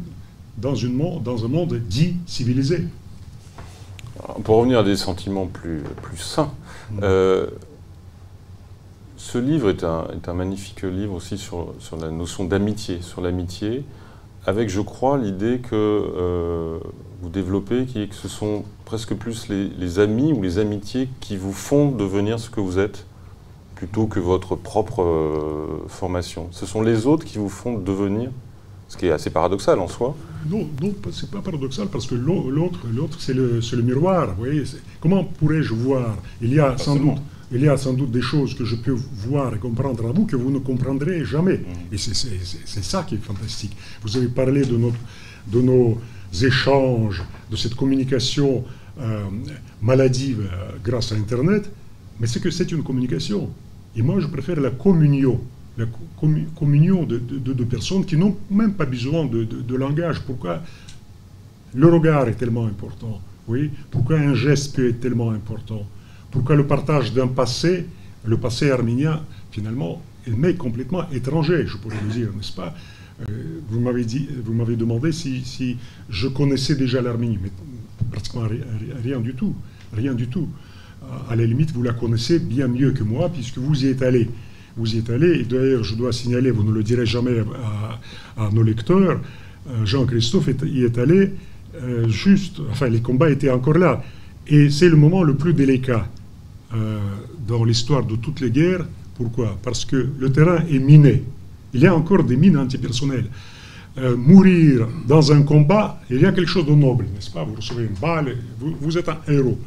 dans, une, dans un monde dit civilisé. Pour revenir à des sentiments plus, plus sains, mm. euh, ce livre est un, est un, magnifique livre aussi sur, sur la notion d'amitié, sur l'amitié, avec, je crois, l'idée que euh, vous développez, qui est que ce sont presque plus les, les, amis ou les amitiés qui vous font devenir ce que vous êtes, plutôt que votre propre euh, formation. Ce sont les autres qui vous font devenir ce qui est assez paradoxal en soi. Non, non c'est pas paradoxal parce que l'autre, l'autre, c'est le, le, miroir. Vous voyez, comment pourrais-je voir? Il y a sans doute, il y a sans doute des choses que je peux voir et comprendre à vous que vous ne comprendrez jamais. Mmh. Et c'est ça qui est fantastique. Vous avez parlé de, notre, de nos échanges, de cette communication euh, maladive euh, grâce à Internet, mais c'est que c'est une communication. Et moi, je préfère la communion la communion de, de, personnes qui n'ont même pas besoin de, langage. Pourquoi le regard est tellement important oui? Pourquoi un geste peut être tellement important? Pourquoi le partage d'un passé, le passé arménien, finalement, m'est complètement étranger, je pourrais le dire, n'est-ce pas? Euh, Vous m'avez demandé si, si, je connaissais déjà l'Arménie, mais pratiquement rien, rien, du tout, rien du tout. À la limite, vous la connaissez bien mieux que moi, puisque vous y êtes allé vous y êtes allé. Et d'ailleurs, je dois signaler, vous ne le direz jamais à, nos lecteurs, euh, Jean-Christophe y est allé euh, juste, enfin, les combats étaient encore là. Et c'est le moment le plus délicat euh, dans l'histoire de toutes les guerres. Pourquoi? Parce que le terrain est miné. Il y a encore des mines antipersonnelles. mourir dans un combat, il y a quelque chose de noble, n'est-ce pas? Vous recevez une balle, vous êtes un héros.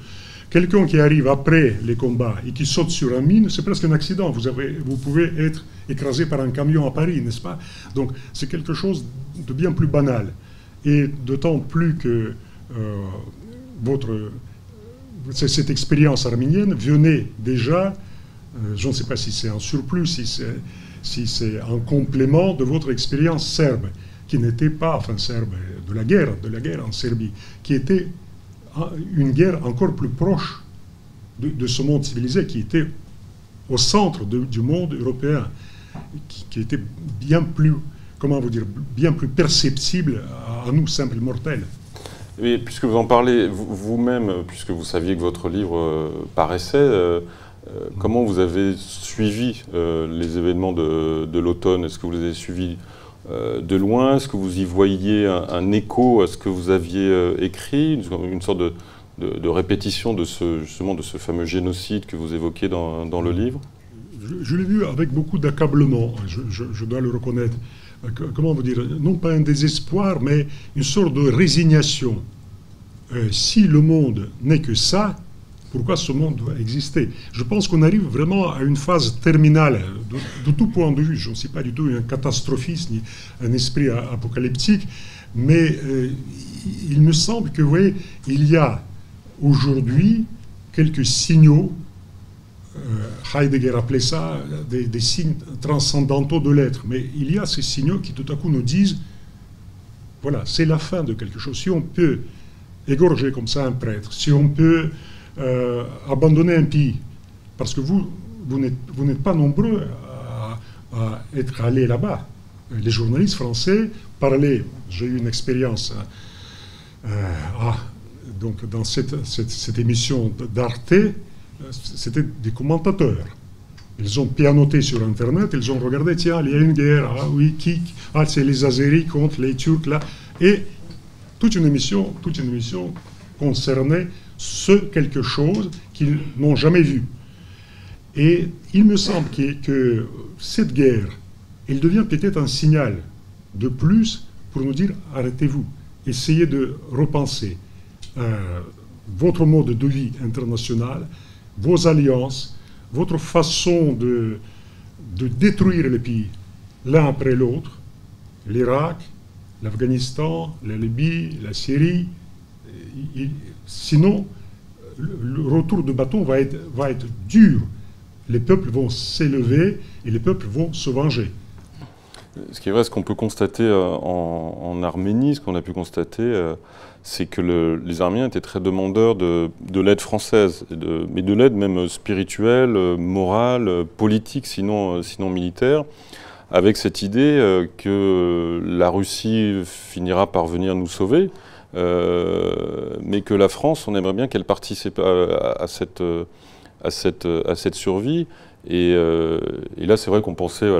Quelqu'un qui arrive après les combats et qui saute sur un mine, c'est presque un accident. Vous, pouvez être écrasé par un camion à Paris, n'est-ce pas? Donc c'est quelque chose de bien plus banal. Et d'autant plus que euh, votre, cette expérience arménienne venait déjà, euh, je ne sais pas si c'est un surplus, si c'est si un complément de votre expérience serbe, qui n'était pas, enfin serbe, de la guerre, de la guerre en Serbie, qui était une guerre encore plus proche de, ce monde civilisé qui était au centre du monde européen, qui, était bien plus, comment vous dire, bien plus perceptible à, nous, simples mortels. Puisque vous en parlez vous-même, puisque vous saviez que votre livre euh, paraissait, euh, euh, comment vous avez suivi les événements de, de l'automne? Est-ce que vous les avez suivis euh, de loin Est-ce que vous y voyiez un, écho à ce que vous aviez euh, écrit, une, sorte de, répétition de ce, justement de ce fameux génocide que vous évoquez dans, le livre? Je, l'ai vu avec beaucoup d'accablement, je, dois le reconnaître. Euh, comment vous dire? Non pas un désespoir, mais une sorte de résignation. si le monde n'est que ça, pourquoi ce monde doit exister. Je pense qu'on arrive vraiment à une phase terminale, de, tout point de vue. Je ne suis pas du tout un catastrophiste ni un esprit apocalyptique, mais euh, il me semble que, vous voyez, il y a aujourd'hui quelques signaux, euh, Heidegger appelait ça des, des signes transcendantaux de l'être, mais il y a ces signaux qui tout à coup nous disent, voilà, c'est la fin de quelque chose. Si on peut égorger comme ça un prêtre, si on peut euh, abandonner un pays. Parce que vous, vous n'êtes pas nombreux à, être allés là-bas. Les journalistes français parlaient, j'ai eu une expérience euh, ah, donc dans cette, émission d'Arte, euh, c'était des commentateurs. Ils ont pianoté sur Internet, ils ont regardé, tiens, il y a une guerre, ah oui, qui Ah, c'est les Azeris contre les Turcs, là. Et toute une émission, toute une émission concernait ce quelque chose qu'ils n'ont jamais vu. Et il me semble que, cette guerre, elle devient peut-être un signal de plus pour nous dire arrêtez-vous, essayez de repenser euh, votre mode de vie international, vos alliances, votre façon de, de détruire les pays l'un après l'autre, l'Irak, l'Afghanistan, la Libye, la Syrie, sinon, le retour de bâton va être, va être dur. Les peuples vont s'élever et les peuples vont se venger. Ce qui est vrai, ce qu'on peut constater en, Arménie, ce qu'on a pu constater, c'est que les Arméniens étaient très demandeurs de, l'aide française, mais de l'aide même spirituelle, morale, politique, sinon, sinon militaire avec cette idée euh, que la Russie finira par venir nous sauver, euh, mais que la France, on aimerait bien qu'elle participe à, cette, à, cette, à cette survie. Et, euh, là, c'est vrai qu'on pensait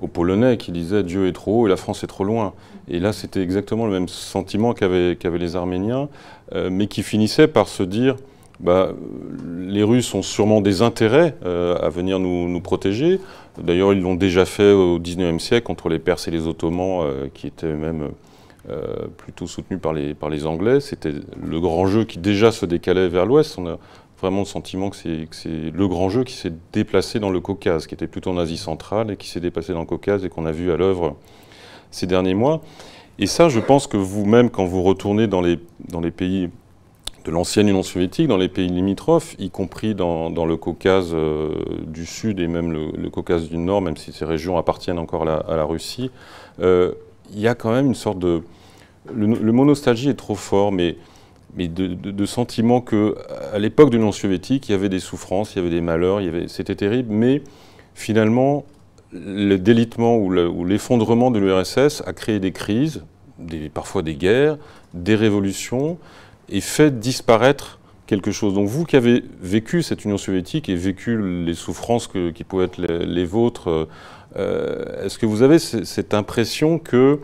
aux Polonais qui disaient Dieu est trop haut et la France est trop loin. Et là, c'était exactement le même sentiment qu'avaient les Arméniens, mais qui finissait par se dire bah, les Russes ont sûrement des intérêts à venir nous, nous protéger. D'ailleurs, ils l'ont déjà fait au XIXe siècle contre les Perses et les Ottomans, euh, qui étaient même euh, plutôt soutenus par les, par les Anglais. C'était le grand jeu qui déjà se décalait vers l'ouest. On a vraiment le sentiment que c'est le grand jeu qui s'est déplacé dans le Caucase, qui était plutôt en Asie centrale et qui s'est déplacé dans le Caucase et qu'on a vu à l'œuvre ces derniers mois. Et ça, je pense que vous-même, quand vous retournez dans les, dans les pays de l'ancienne Union soviétique, dans les pays limitrophes, y compris dans, le Caucase euh, du Sud et même le, Caucase du Nord, même si ces régions appartiennent encore à la, Russie, euh, il y a quand même une sorte de... Le, mot nostalgie est trop fort, mais, mais de, sentiment qu'à l'époque de l'Union soviétique, il y avait des souffrances, il y avait des malheurs, c'était terrible, mais finalement, le délitement ou l'effondrement de l'URSS a créé des crises, parfois des guerres, des révolutions, et fait disparaître quelque chose. Donc vous qui avez vécu cette Union soviétique et vécu les souffrances qui pouvaient être les, vôtres, euh, est-ce que vous avez cette impression qu'il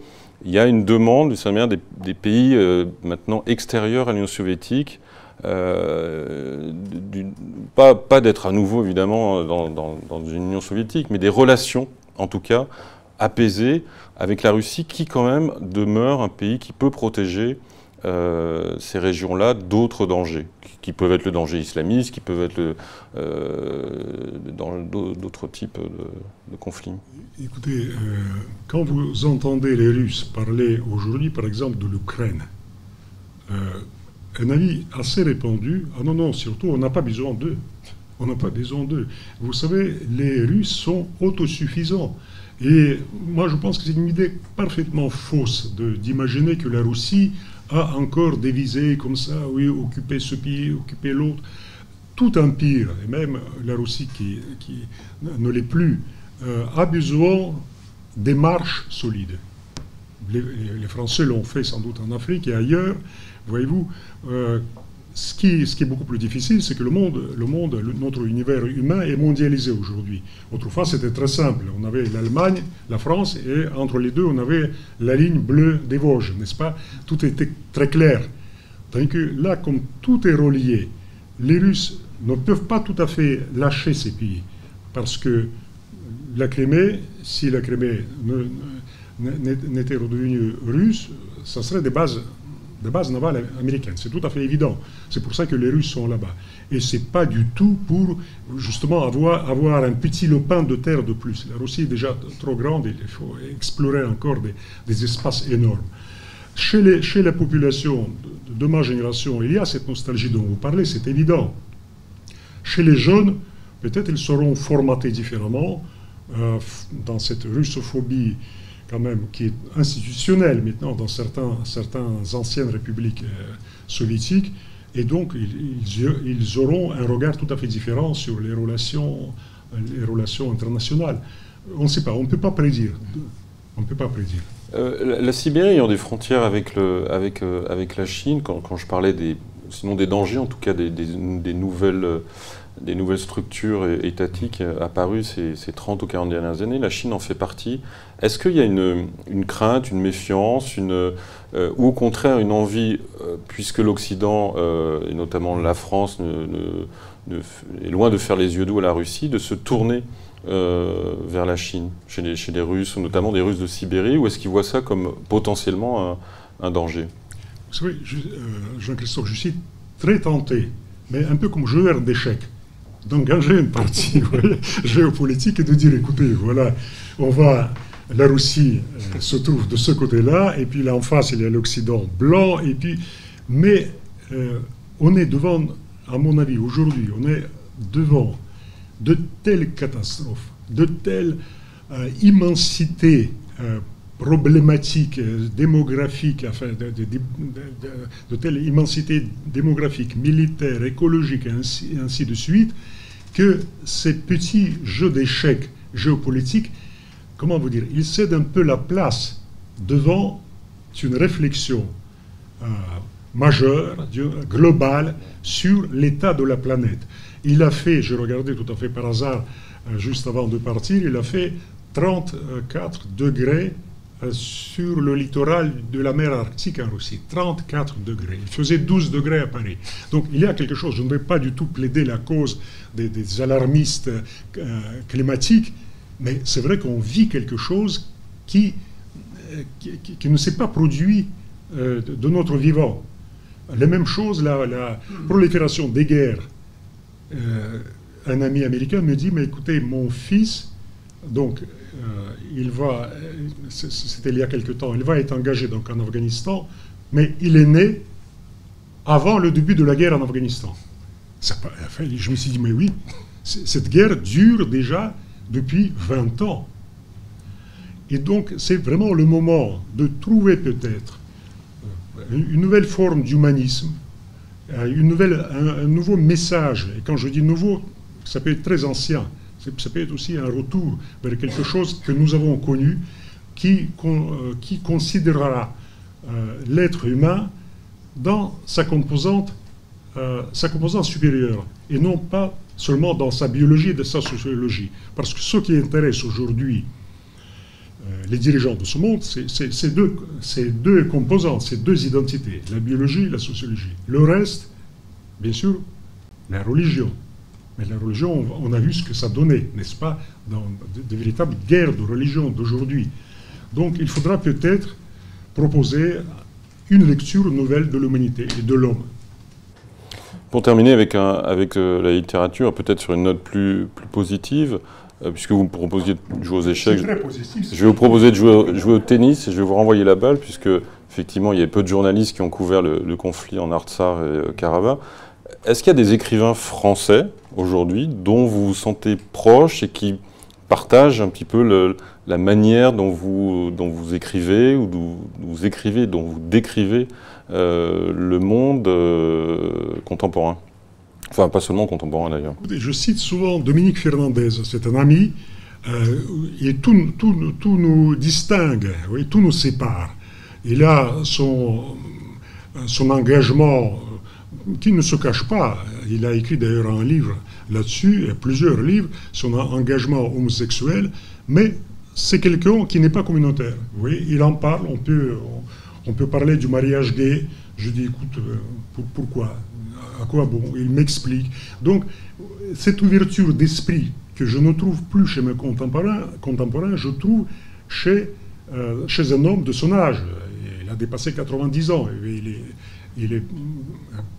y a une demande des, des pays euh, maintenant extérieurs à l'Union soviétique euh, pas, d'être à nouveau évidemment dans, une Union soviétique, mais des relations en tout cas apaisées avec la Russie qui quand même demeure un pays qui peut protéger euh, ces régions-là d'autres dangers, qui, peuvent être le danger islamiste, qui peuvent être euh, d'autres types de, conflits. Écoutez, euh, quand vous entendez les Russes parler aujourd'hui, par exemple, de l'Ukraine, un avis assez répandu, ah non, non, surtout, on n'a pas besoin d'eux. On n'a pas besoin d'eux. Vous savez, les Russes sont autosuffisants. Et moi, je pense que c'est une idée parfaitement fausse d'imaginer que la Russie a encore des visées comme ça, oui, occuper ce pays, occuper l'autre. Tout empire, et même la Russie qui, qui ne l'est plus, euh, a besoin des marches solides. Les, Français l'ont fait sans doute en Afrique et ailleurs. Voyez-vous, euh, ce qui, est beaucoup plus difficile, c'est que le monde, le monde notre univers humain est mondialisé aujourd'hui. Autrefois, c'était très simple. On avait l'Allemagne, la France, et entre les deux, on avait la ligne bleue des Vosges, n'est-ce pas? Tout était très clair. Tandis que là, comme tout est relié, les Russes ne peuvent pas tout à fait lâcher ces pays. Parce que la Crimée, si la Crimée n'était redevenue russe, ça serait des bases de base navale américaine. C'est tout à fait évident. C'est pour ça que les Russes sont là-bas. Et ce n'est pas du tout pour justement avoir, avoir un petit lopin de terre de plus. La Russie est déjà trop grande, il faut explorer encore des, espaces énormes. Chez, les, chez la population de, ma génération, il y a cette nostalgie dont vous parlez, c'est évident. Chez les jeunes, peut-être ils seront formatés différemment euh, dans cette russophobie quand même, qui est institutionnel maintenant dans certains, certaines anciennes républiques euh, soviétiques. Et donc, ils, auront un regard tout à fait différent sur les relations, les relations internationales. On ne sait pas, on ne peut pas prédire. On ne peut pas prédire. Euh, la, Sibérie ayant des frontières avec, le, avec, euh, avec la Chine, quand, je parlais des, sinon des dangers, en tout cas des, nouvelles des nouvelles structures étatiques apparues ces, ces, 30 ou 40 dernières années. La Chine en fait partie. Est-ce qu'il y a une, crainte, une méfiance, une, euh, ou au contraire une envie, euh, puisque l'Occident, euh, et notamment la France, est loin de faire les yeux doux à la Russie, de se tourner vers la Chine, chez les, chez les, Russes, notamment des Russes de Sibérie, ou est-ce qu'ils voient ça comme potentiellement un, danger? Savez, Jean-Christophe, je suis très tenté, mais un peu comme joueur d'échecs d'engager une partie géopolitique et de dire, écoutez, voilà, on va, la Russie euh, se trouve de ce côté-là, et puis là en face, il y a l'Occident blanc, et puis, mais euh, on est devant, à mon avis, aujourd'hui, on est devant de telles catastrophes, de telles immensité problématique démographique, enfin, de, telle immensité démographique, militaire, écologique, et ainsi, de suite, que ces petits jeux d'échecs géopolitiques, comment vous dire, ils cèdent un peu la place devant une réflexion euh, majeure, globale, sur l'état de la planète. Il a fait, j'ai regardé tout à fait par hasard, euh, juste avant de partir, il a fait 34 degrés euh, sur le littoral de la mer Arctique en Russie, 34 degrés. Il faisait 12 degrés à Paris. Donc il y a quelque chose, je ne vais pas du tout plaider la cause des, alarmistes euh, climatiques, mais c'est vrai qu'on vit quelque chose qui, euh, qui, ne s'est pas produit de notre vivant. Les mêmes choses, la, la prolifération des guerres. un ami américain me dit, mais écoutez, mon fils, donc euh, il va, c'était il y a quelque temps, il va être engagé donc en Afghanistan, mais il est né avant le début de la guerre en Afghanistan. je me suis dit, mais oui, cette guerre dure déjà depuis 20 ans. Et donc, c'est vraiment le moment de trouver peut-être euh, une nouvelle forme d'humanisme, euh, un, nouveau message. Et quand je dis nouveau, ça peut être très ancien ça peut être aussi un retour vers quelque chose que nous avons connu qui, euh, considérera euh, l'être humain dans sa composante, euh, sa composante supérieure et non pas seulement dans sa biologie et de sa sociologie. Parce que ce qui intéresse aujourd'hui les dirigeants de ce monde, c'est ces deux, deux composantes, ces deux identités, la biologie et la sociologie. Le reste, bien sûr, la religion, mais la religion, on a vu ce que ça donnait, n'est-ce pas, dans de, véritables guerres de religion d'aujourd'hui. Donc il faudra peut-être proposer une lecture nouvelle de l'humanité et de l'homme. Pour terminer avec, un, avec euh, la littérature, peut-être sur une note plus, plus positive, euh, puisque vous me proposiez de jouer aux échecs, très positif, je vais vous proposer de jouer, jouer, au tennis et je vais vous renvoyer la balle, puisque effectivement il y a peu de journalistes qui ont couvert le, le conflit en Artsar et euh, Karabakh. Est-ce qu'il y a des écrivains français aujourd'hui dont vous vous sentez proche et qui partagent un petit peu la manière dont vous, écrivez ou dont vous écrivez, dont vous décrivez euh, le monde euh, contemporain? Enfin, pas seulement contemporain d'ailleurs. Je cite souvent Dominique Fernandez, c'est un ami, euh, et tout, nous distingue, oui, tout nous sépare. Il a son engagement qui ne se cache pas. Il a écrit d'ailleurs un livre là-dessus, plusieurs livres, son engagement homosexuel, mais c'est quelqu'un qui n'est pas communautaire. Il en parle, on peut, peut parler du mariage gay. Je dis, écoute, euh, pourquoi? À quoi bon? Il m'explique. Donc, cette ouverture d'esprit que je ne trouve plus chez mes contemporains, contemporains je trouve chez, euh, chez un homme de son âge. Il a dépassé 90 ans. Il est,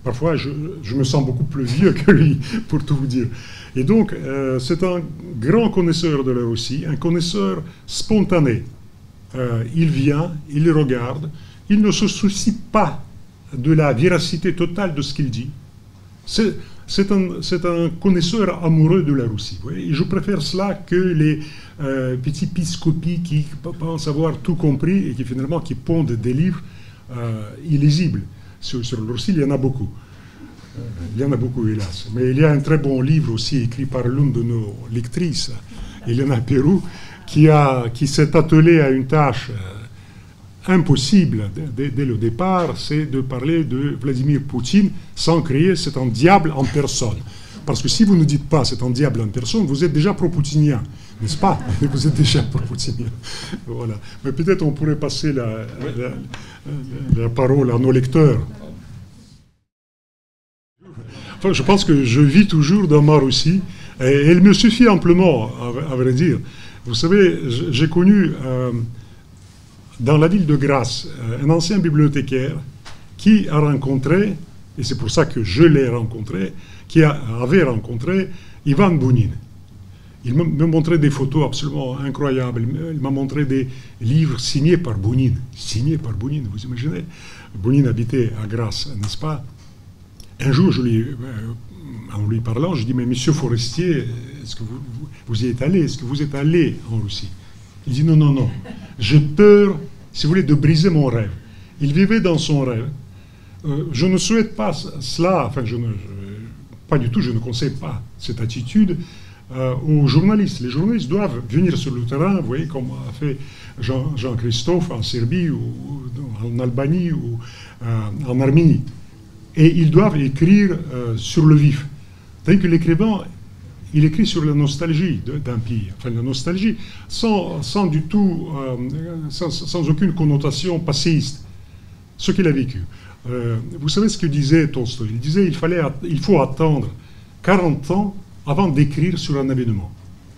parfois, je, me sens beaucoup plus vieux que lui, pour tout vous dire. Et donc, euh, c'est un grand connaisseur de la Russie, un connaisseur spontané. Euh, il vient, il regarde, il ne se soucie pas de la véracité totale de ce qu'il dit. C'est un, connaisseur amoureux de la Russie. Et je préfère cela que les euh, petits piscopies qui pensent avoir tout compris et qui finalement qui pondent des livres illisibles sur, sur il y en a beaucoup. Il y en a beaucoup, hélas. Mais il y a un très bon livre aussi écrit par l'une de nos lectrices, Elena Pérou, qui, qui s'est attelée à une tâche euh, impossible dès, le départ, c'est de parler de Vladimir Poutine sans crier c'est un diable en personne. Parce que si vous ne dites pas c'est un diable en personne, vous êtes déjà pro-poutinien, n'est-ce pas? Vous êtes déjà pro-poutinien. Voilà. Mais peut-être on pourrait passer la, la, parole à nos lecteurs. Enfin, je pense que je vis toujours dans ma Russie, et elle me suffit amplement, à, vrai dire. Vous savez, j'ai connu euh, dans la ville de Grasse euh, un ancien bibliothécaire qui a rencontré, et c'est pour ça que je l'ai rencontré, qui avait rencontré Ivan Bounin. Il me montrait des photos absolument incroyables. Il m'a montré des livres signés par Bounin. Signés par Bounin, vous imaginez Bounin habitait à Grasse, n'est-ce pas? Un jour, lui, euh, en lui parlant, je dis Mais monsieur Forestier, est-ce que vous, vous, y êtes allé? Est-ce que vous êtes allé en Russie? Il dit non, non, non. J'ai peur, si vous voulez, de briser mon rêve. Il vivait dans son rêve. Euh, je ne souhaite pas cela, enfin, je ne, pas du tout, je ne conseille pas cette attitude euh, aux journalistes. Les journalistes doivent venir sur le terrain, vous voyez, comme a fait Jean-Christophe en Serbie ou en Albanie ou euh, en Arménie. Et ils doivent écrire sur le vif. Tandis que l'écrivain, il écrit sur la nostalgie d'un pays, enfin la nostalgie, sans, du tout, sans, aucune connotation passéiste, ce qu'il a vécu. Euh, vous savez ce que disait Tolstoï? Il disait il, fallait, il faut attendre 40 ans avant d'écrire sur un événement,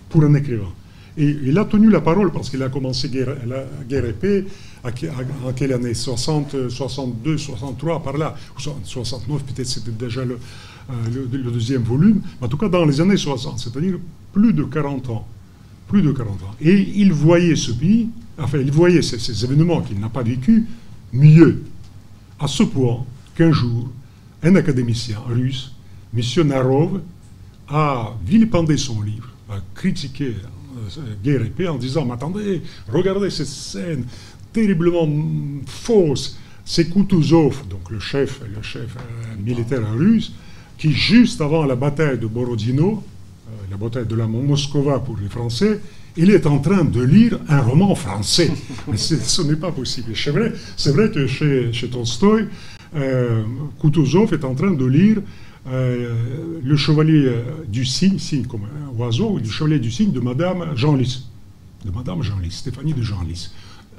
pour un écrivain. Et il a tenu la parole parce qu'il a commencé la guerre épée en quelle année? 60, 62, 63, par là. 69, peut-être c'était déjà le, euh, le, deuxième volume. En tout cas, dans les années 60, c'est-à-dire plus de 40 ans. Plus de 40 ans. Et il voyait ce pays, enfin, il voyait ces, ces événements qu'il n'a pas vécu mieux à ce point qu'un jour, un académicien russe, M. Narov, a vilipendé son livre, a critiqué euh, épée en disant Mais attendez, regardez cette scène terriblement fausse. C'est Kutuzov, donc le chef, le chef euh, militaire russe, qui, juste avant la bataille de Borodino, euh, la bataille de la Moskova pour les Français, il est en train de lire un roman français. Mais ce n'est pas possible. C'est vrai, vrai, que chez, chez Tolstoï, euh, Kutuzov est en train de lire Le Chevalier euh, du Cygne, signe comme un oiseau, Le Chevalier du Cygne de Madame Jean Lys. De Madame Jean Lys, Stéphanie de Jean Lys.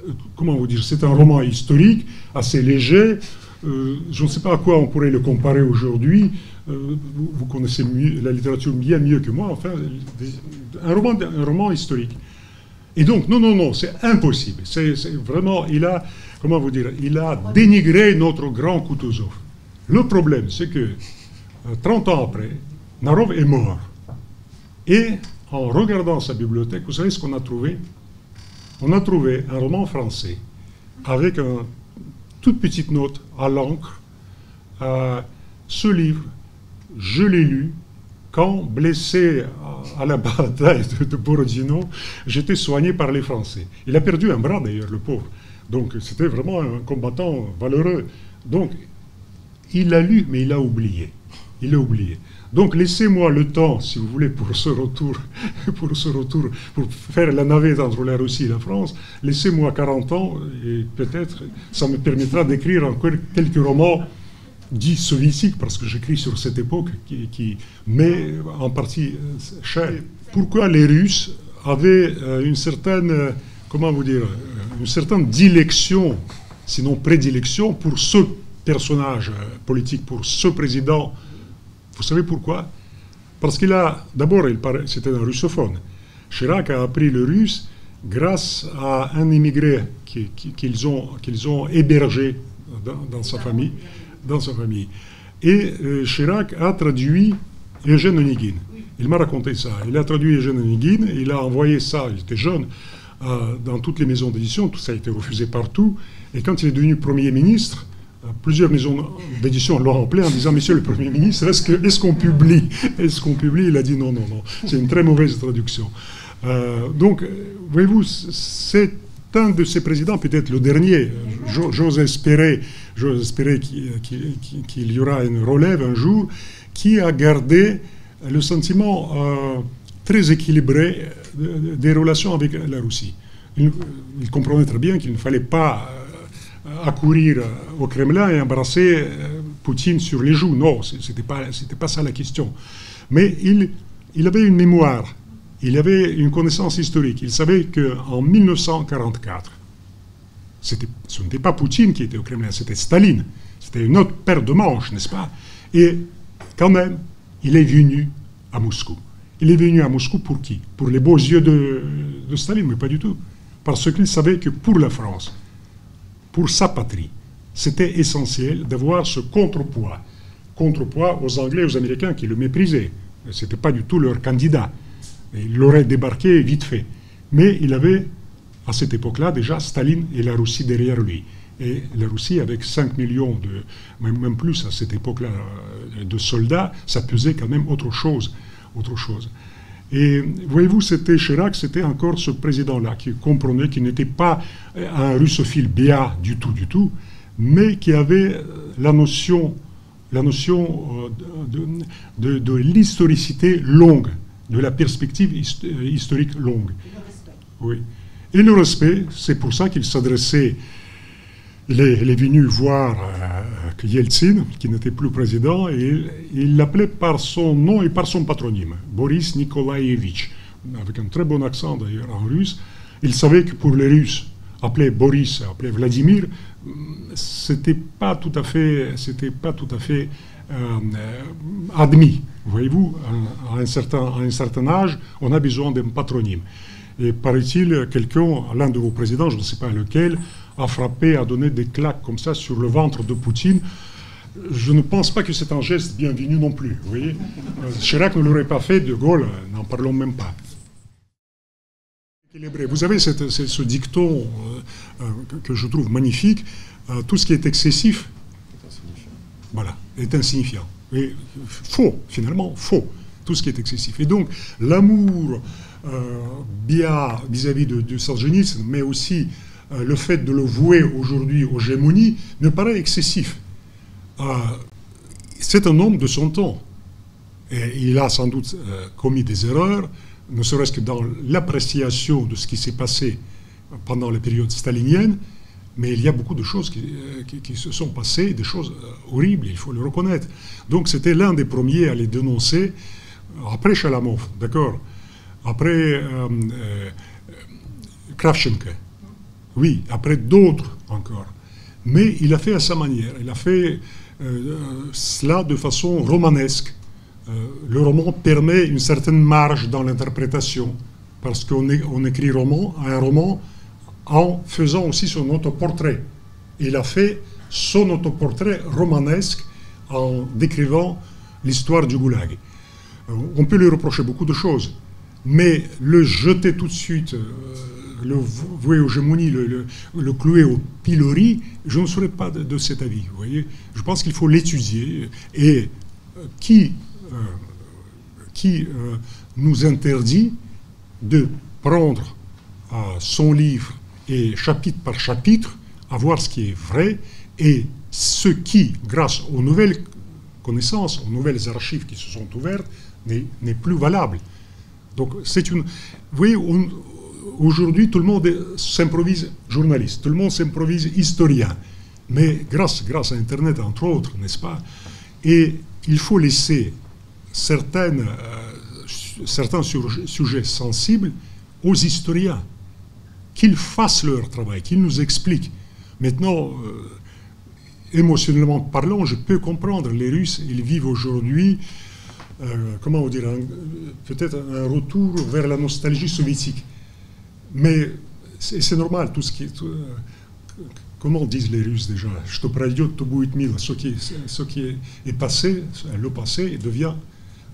Euh, comment vous dire C'est un roman historique, assez léger. je ne sais pas à quoi on pourrait le comparer aujourd'hui. Euh, vous, connaissez la littérature bien mieux que moi, enfin, un roman, un roman historique. Et donc, non, non, non, c'est impossible. C'est vraiment, il a, comment vous dire, il a dénigré notre grand Kutuzov. Le problème, c'est que 30 euh, ans après, Narov est mort. Et en regardant sa bibliothèque, vous savez ce qu'on a trouvé? On a trouvé un roman français avec une toute petite note à l'encre. Euh, ce livre je l'ai lu quand, blessé à la bataille de, Borodino, j'étais soigné par les Français. Il a perdu un bras d'ailleurs, le pauvre. Donc c'était vraiment un combattant valeureux. Donc il l'a lu, mais il a oublié. Il l'a oublié. Donc laissez-moi le temps, si vous voulez, pour ce retour, pour ce retour, pour faire la navette entre la Russie et la France. Laissez-moi 40 ans et peut-être ça me permettra d'écrire encore quelques romans dit soviétique parce que j'écris sur cette époque qui, met en partie euh, cher. Pourquoi les Russes avaient euh, une certaine, euh, comment vous dire, une certaine dilection, sinon prédilection pour ce personnage politique, pour ce président Vous savez pourquoi? Parce qu'il a, d'abord, c'était un russophone. Chirac a appris le russe grâce à un immigré qu'ils ont, hébergé dans sa famille. Et euh, Chirac a traduit Eugène Onegin. Il m'a raconté ça. Il a traduit Eugène Onegin, il a envoyé ça, il était jeune, euh, dans toutes les maisons d'édition, tout ça a été refusé partout. Et quand il est devenu Premier ministre, plusieurs maisons d'édition l'ont rempli en disant Monsieur le Premier ministre, est-ce qu'on publie Est-ce qu'on publie Il a dit non, non, non. C'est une très mauvaise traduction. donc, voyez-vous, c'est un de ces présidents, peut-être le dernier, j'ose espérer, espérer qu'il y aura une relève un jour, qui a gardé le sentiment euh, très équilibré des relations avec la Russie. Il, comprenait très bien qu'il ne fallait pas euh, accourir au Kremlin et embrasser euh, Poutine sur les joues. Non, ce n'était pas, ça la question. Mais il, avait une mémoire il avait une connaissance historique. Il savait qu'en 1944, ce n'était pas Poutine qui était au Kremlin, c'était Staline. C'était une autre paire de manches, n'est-ce pas? Et quand même, il est venu à Moscou. Il est venu à Moscou pour qui? Pour les beaux yeux de Staline, mais pas du tout. Parce qu'il savait que pour la France, pour sa patrie, c'était essentiel d'avoir ce contrepoids. Contrepoids aux Anglais aux Américains qui le méprisaient. Ce n'était pas du tout leur candidat. Il l'aurait débarqué vite fait. Mais il avait, à cette époque-là, déjà Staline et la Russie derrière lui. Et la Russie, avec 5 millions, de, même plus à cette époque-là, euh, de soldats, ça pesait quand même autre chose. Autre chose. Et voyez-vous, c'était Chirac, c'était encore ce président-là qui comprenait qu'il n'était pas un russophile bien du tout, du tout, mais qui avait la notion, la notion de, de, de l'historicité longue, de la perspective historique longue. Oui. Et le respect, c'est pour ça qu'il s'adressait, il est, venu voir euh, Yeltsin, qui n'était plus président, et il l'appelait par son nom et par son patronyme, Boris Nikolaevitch, avec un très bon accent d'ailleurs en russe. Il savait que pour les Russes, appeler Boris, appeler Vladimir, c'était pas tout à fait, c'était pas tout à fait euh, admis. Voyez-vous, à un certain âge, on a besoin d'un patronyme. Et paraît-il, quelqu'un, l'un de vos présidents, je ne sais pas lequel, a frappé, a donné des claques comme ça sur le ventre de Poutine. Je ne pense pas que c'est un geste bienvenu non plus. Vous voyez euh, Chirac ne l'aurait pas fait, De Gaulle, n'en parlons même pas. Vous avez ce dicton euh, euh, que, je trouve magnifique. tout ce qui est excessif, voilà, est insignifiant. Faux, finalement, faux. Tout ce qui est excessif. Et donc, l'amour euh, bien vis-à-vis de, du sargénisme, mais aussi euh, le fait de le vouer aujourd'hui aux gémonies, me paraît excessif. Euh, c'est un homme de son temps. Il a sans doute commis des erreurs, ne serait-ce que dans l'appréciation de ce qui s'est passé pendant la période stalinienne, mais il y a beaucoup de choses qui, qui, se sont passées, des choses horribles, il faut le reconnaître. Donc c'était l'un des premiers à les dénoncer, après Chalamov, d'accord? Après euh, euh, Kravchenko, oui, après d'autres encore. Mais il a fait à sa manière, il a fait euh, cela de façon romanesque. le roman permet une certaine marge dans l'interprétation, parce qu'on on écrit roman, un roman en faisant aussi son autoportrait. Il a fait son autoportrait romanesque en décrivant l'histoire du goulag. On peut lui reprocher beaucoup de choses, mais le jeter tout de suite, euh, le vouer aux gémonies, le, clouer au pilori, je ne serais pas de, cet avis. Vous voyez je pense qu'il faut l'étudier. Et euh, qui, euh, qui nous interdit de prendre son livre et chapitre par chapitre, à voir ce qui est vrai et ce qui, grâce aux nouvelles connaissances, aux nouvelles archives qui se sont ouvertes, n'est plus valable. Donc c'est une... Vous voyez, aujourd'hui tout le monde s'improvise journaliste, tout le monde s'improvise historien. Mais grâce, grâce à Internet, entre autres, n'est-ce pas? Et il faut laisser euh, certains sujets sensibles aux historiens, qu'ils fassent leur travail, qu'ils nous expliquent. Maintenant, euh, émotionnellement parlant, je peux comprendre, les Russes, ils vivent aujourd'hui euh, comment vous dire, peut-être un retour vers la nostalgie soviétique. Mais c'est normal, tout ce qui est... Euh, comment disent les Russes déjà Ce qui, ce qui est, passé, le passé, devient,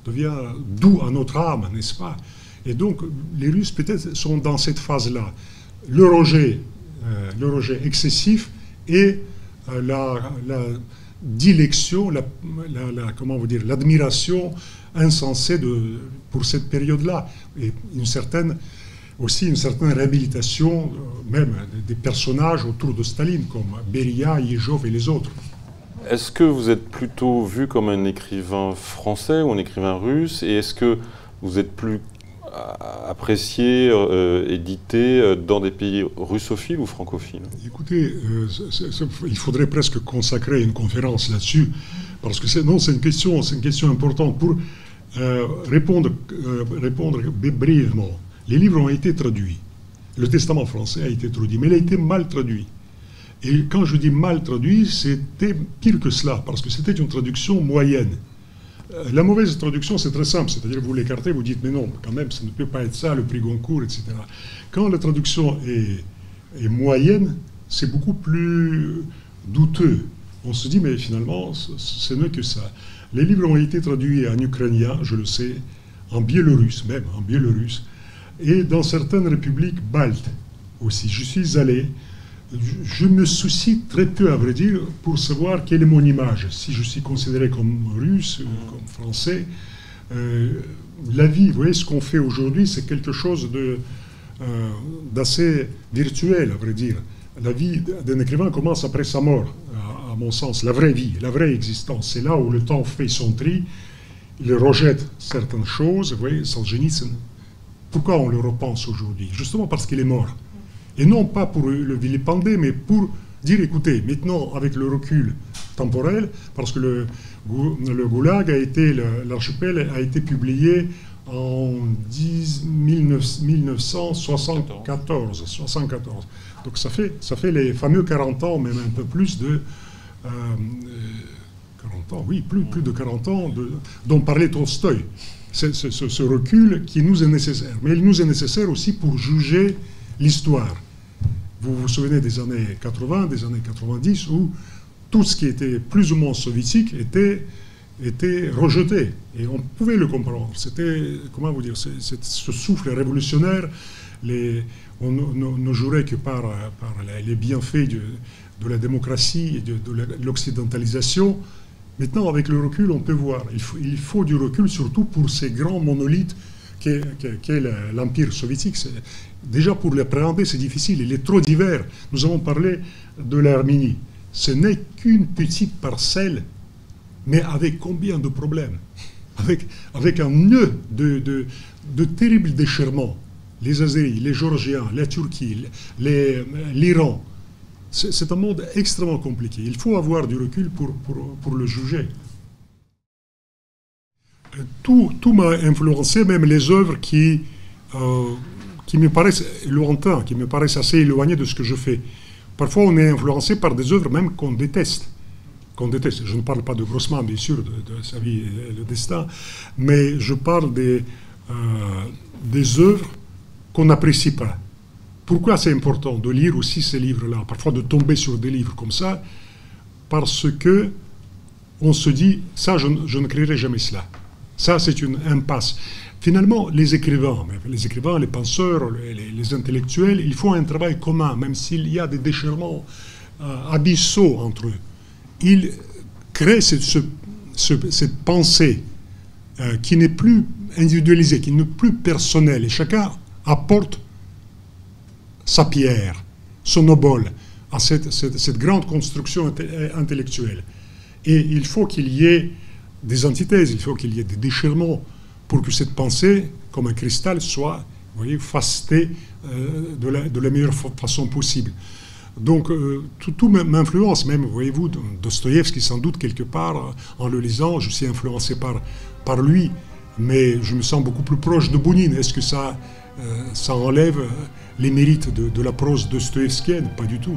devient doux à notre âme, n'est-ce pas? Et donc, les Russes, peut-être, sont dans cette phase-là. Le rejet, euh, le rejet excessif et la dilection, comment vous dire, l'admiration insensée de, pour cette période-là, et une certaine, aussi une certaine réhabilitation euh, même des personnages autour de Staline, comme Beria, Yezhov et les autres. Est-ce que vous êtes plutôt vu comme un écrivain français ou un écrivain russe, et est-ce que vous êtes plus apprécié, euh, édité euh, dans des pays russophiles ou francophiles Écoutez, euh, il faudrait presque consacrer une conférence là-dessus, parce que non, c'est une question, c'est une question importante pour répondre, répondre brièvement. Les livres ont été traduits. Le Testament français a été traduit, mais il a été mal traduit. Et quand je dis mal traduit, c'était pire que cela, parce que c'était une traduction moyenne. Euh, la mauvaise traduction, c'est très simple, c'est-à-dire vous l'écartez, vous dites mais non, quand même, ça ne peut pas être ça, le prix Goncourt, etc. Quand la traduction est, moyenne, c'est beaucoup plus douteux. On se dit mais finalement, ce n'est que ça. Les livres ont été traduits en ukrainien, je le sais, en biélorusse même, en biélorusse, et dans certaines républiques baltes aussi. Je suis allé je me soucie très peu, à vrai dire, pour savoir quelle est mon image. Si je suis considéré comme russe ou comme français, euh, la vie, vous voyez, ce qu'on fait aujourd'hui, c'est quelque chose d'assez virtuel, à vrai dire. La vie d'un écrivain commence après sa mort, à, mon sens, la vraie vie, la vraie existence. C'est là où le temps fait son tri, il rejette certaines choses. Vous voyez, Solzhenitsyn, pourquoi on le repense aujourd'hui? Justement parce qu'il est mort. Et non pas pour le vilipender, mais pour dire, écoutez, maintenant, avec le recul temporel, parce que le, le Goulag a été, l'archipel a été publié en 1974, 74. Donc ça fait, ça fait les fameux 40 ans, même un peu plus de... 40 euh, ans, oui, plus, plus de 40 ans dont parlait Tolstoï. C'est ce, ce, recul qui nous est nécessaire. Mais il nous est nécessaire aussi pour juger l'histoire. Vous vous souvenez des années 80, des années 90, où tout ce qui était plus ou moins soviétique était, était rejeté. Et on pouvait le comprendre. C'était, comment vous dire, ce souffle révolutionnaire, on ne jurait que par, les bienfaits de, la démocratie et de, l'occidentalisation. Maintenant, avec le recul, on peut voir. Il faut du recul, surtout pour ces grands monolithes qu'est l'Empire soviétique. Déjà, pour l'appréhender, c'est difficile. Il est trop divers. Nous avons parlé de l'Arménie. Ce n'est qu'une petite parcelle, mais avec combien de problèmes avec, avec un nœud de, de, de terribles déchirements. Les Azéris, les Georgiens, la Turquie, l'Iran. C'est un monde extrêmement compliqué. Il faut avoir du recul pour, pour, pour le juger tout, tout m'a influencé, même les œuvres qui, euh, qui me paraissent lointaines, qui me paraissent assez éloignées de ce que je fais. Parfois, on est influencé par des œuvres même qu'on déteste. Qu'on déteste. Je ne parle pas de Grossman, bien sûr, de, sa vie et le destin, mais je parle des, euh, des œuvres qu'on n'apprécie pas. Pourquoi c'est important de lire aussi ces livres-là, parfois de tomber sur des livres comme ça Parce que on se dit, ça, je, je ne créerai jamais cela. Ça, c'est une impasse. Finalement, les écrivains, les écrivains, les penseurs, les, intellectuels, ils font un travail commun, même s'il y a des déchirements euh, abyssaux entre eux. Ils créent cette, pensée euh, qui n'est plus individualisée, qui n'est plus personnelle, et chacun apporte sa pierre, son obol à cette, cette grande construction intellectuelle. Et il faut qu'il y ait des antithèses, il faut qu'il y ait des déchirements pour que cette pensée, comme un cristal, soit vous voyez, fastée euh, de, la, meilleure façon possible. Donc euh, tout, m'influence, même, voyez-vous, Dostoïevski, sans doute, quelque part, en le lisant, je suis influencé par, lui, mais je me sens beaucoup plus proche de Bounine. Est-ce que ça, euh, enlève les mérites de, de la prose dostoïevskienne? Pas du tout.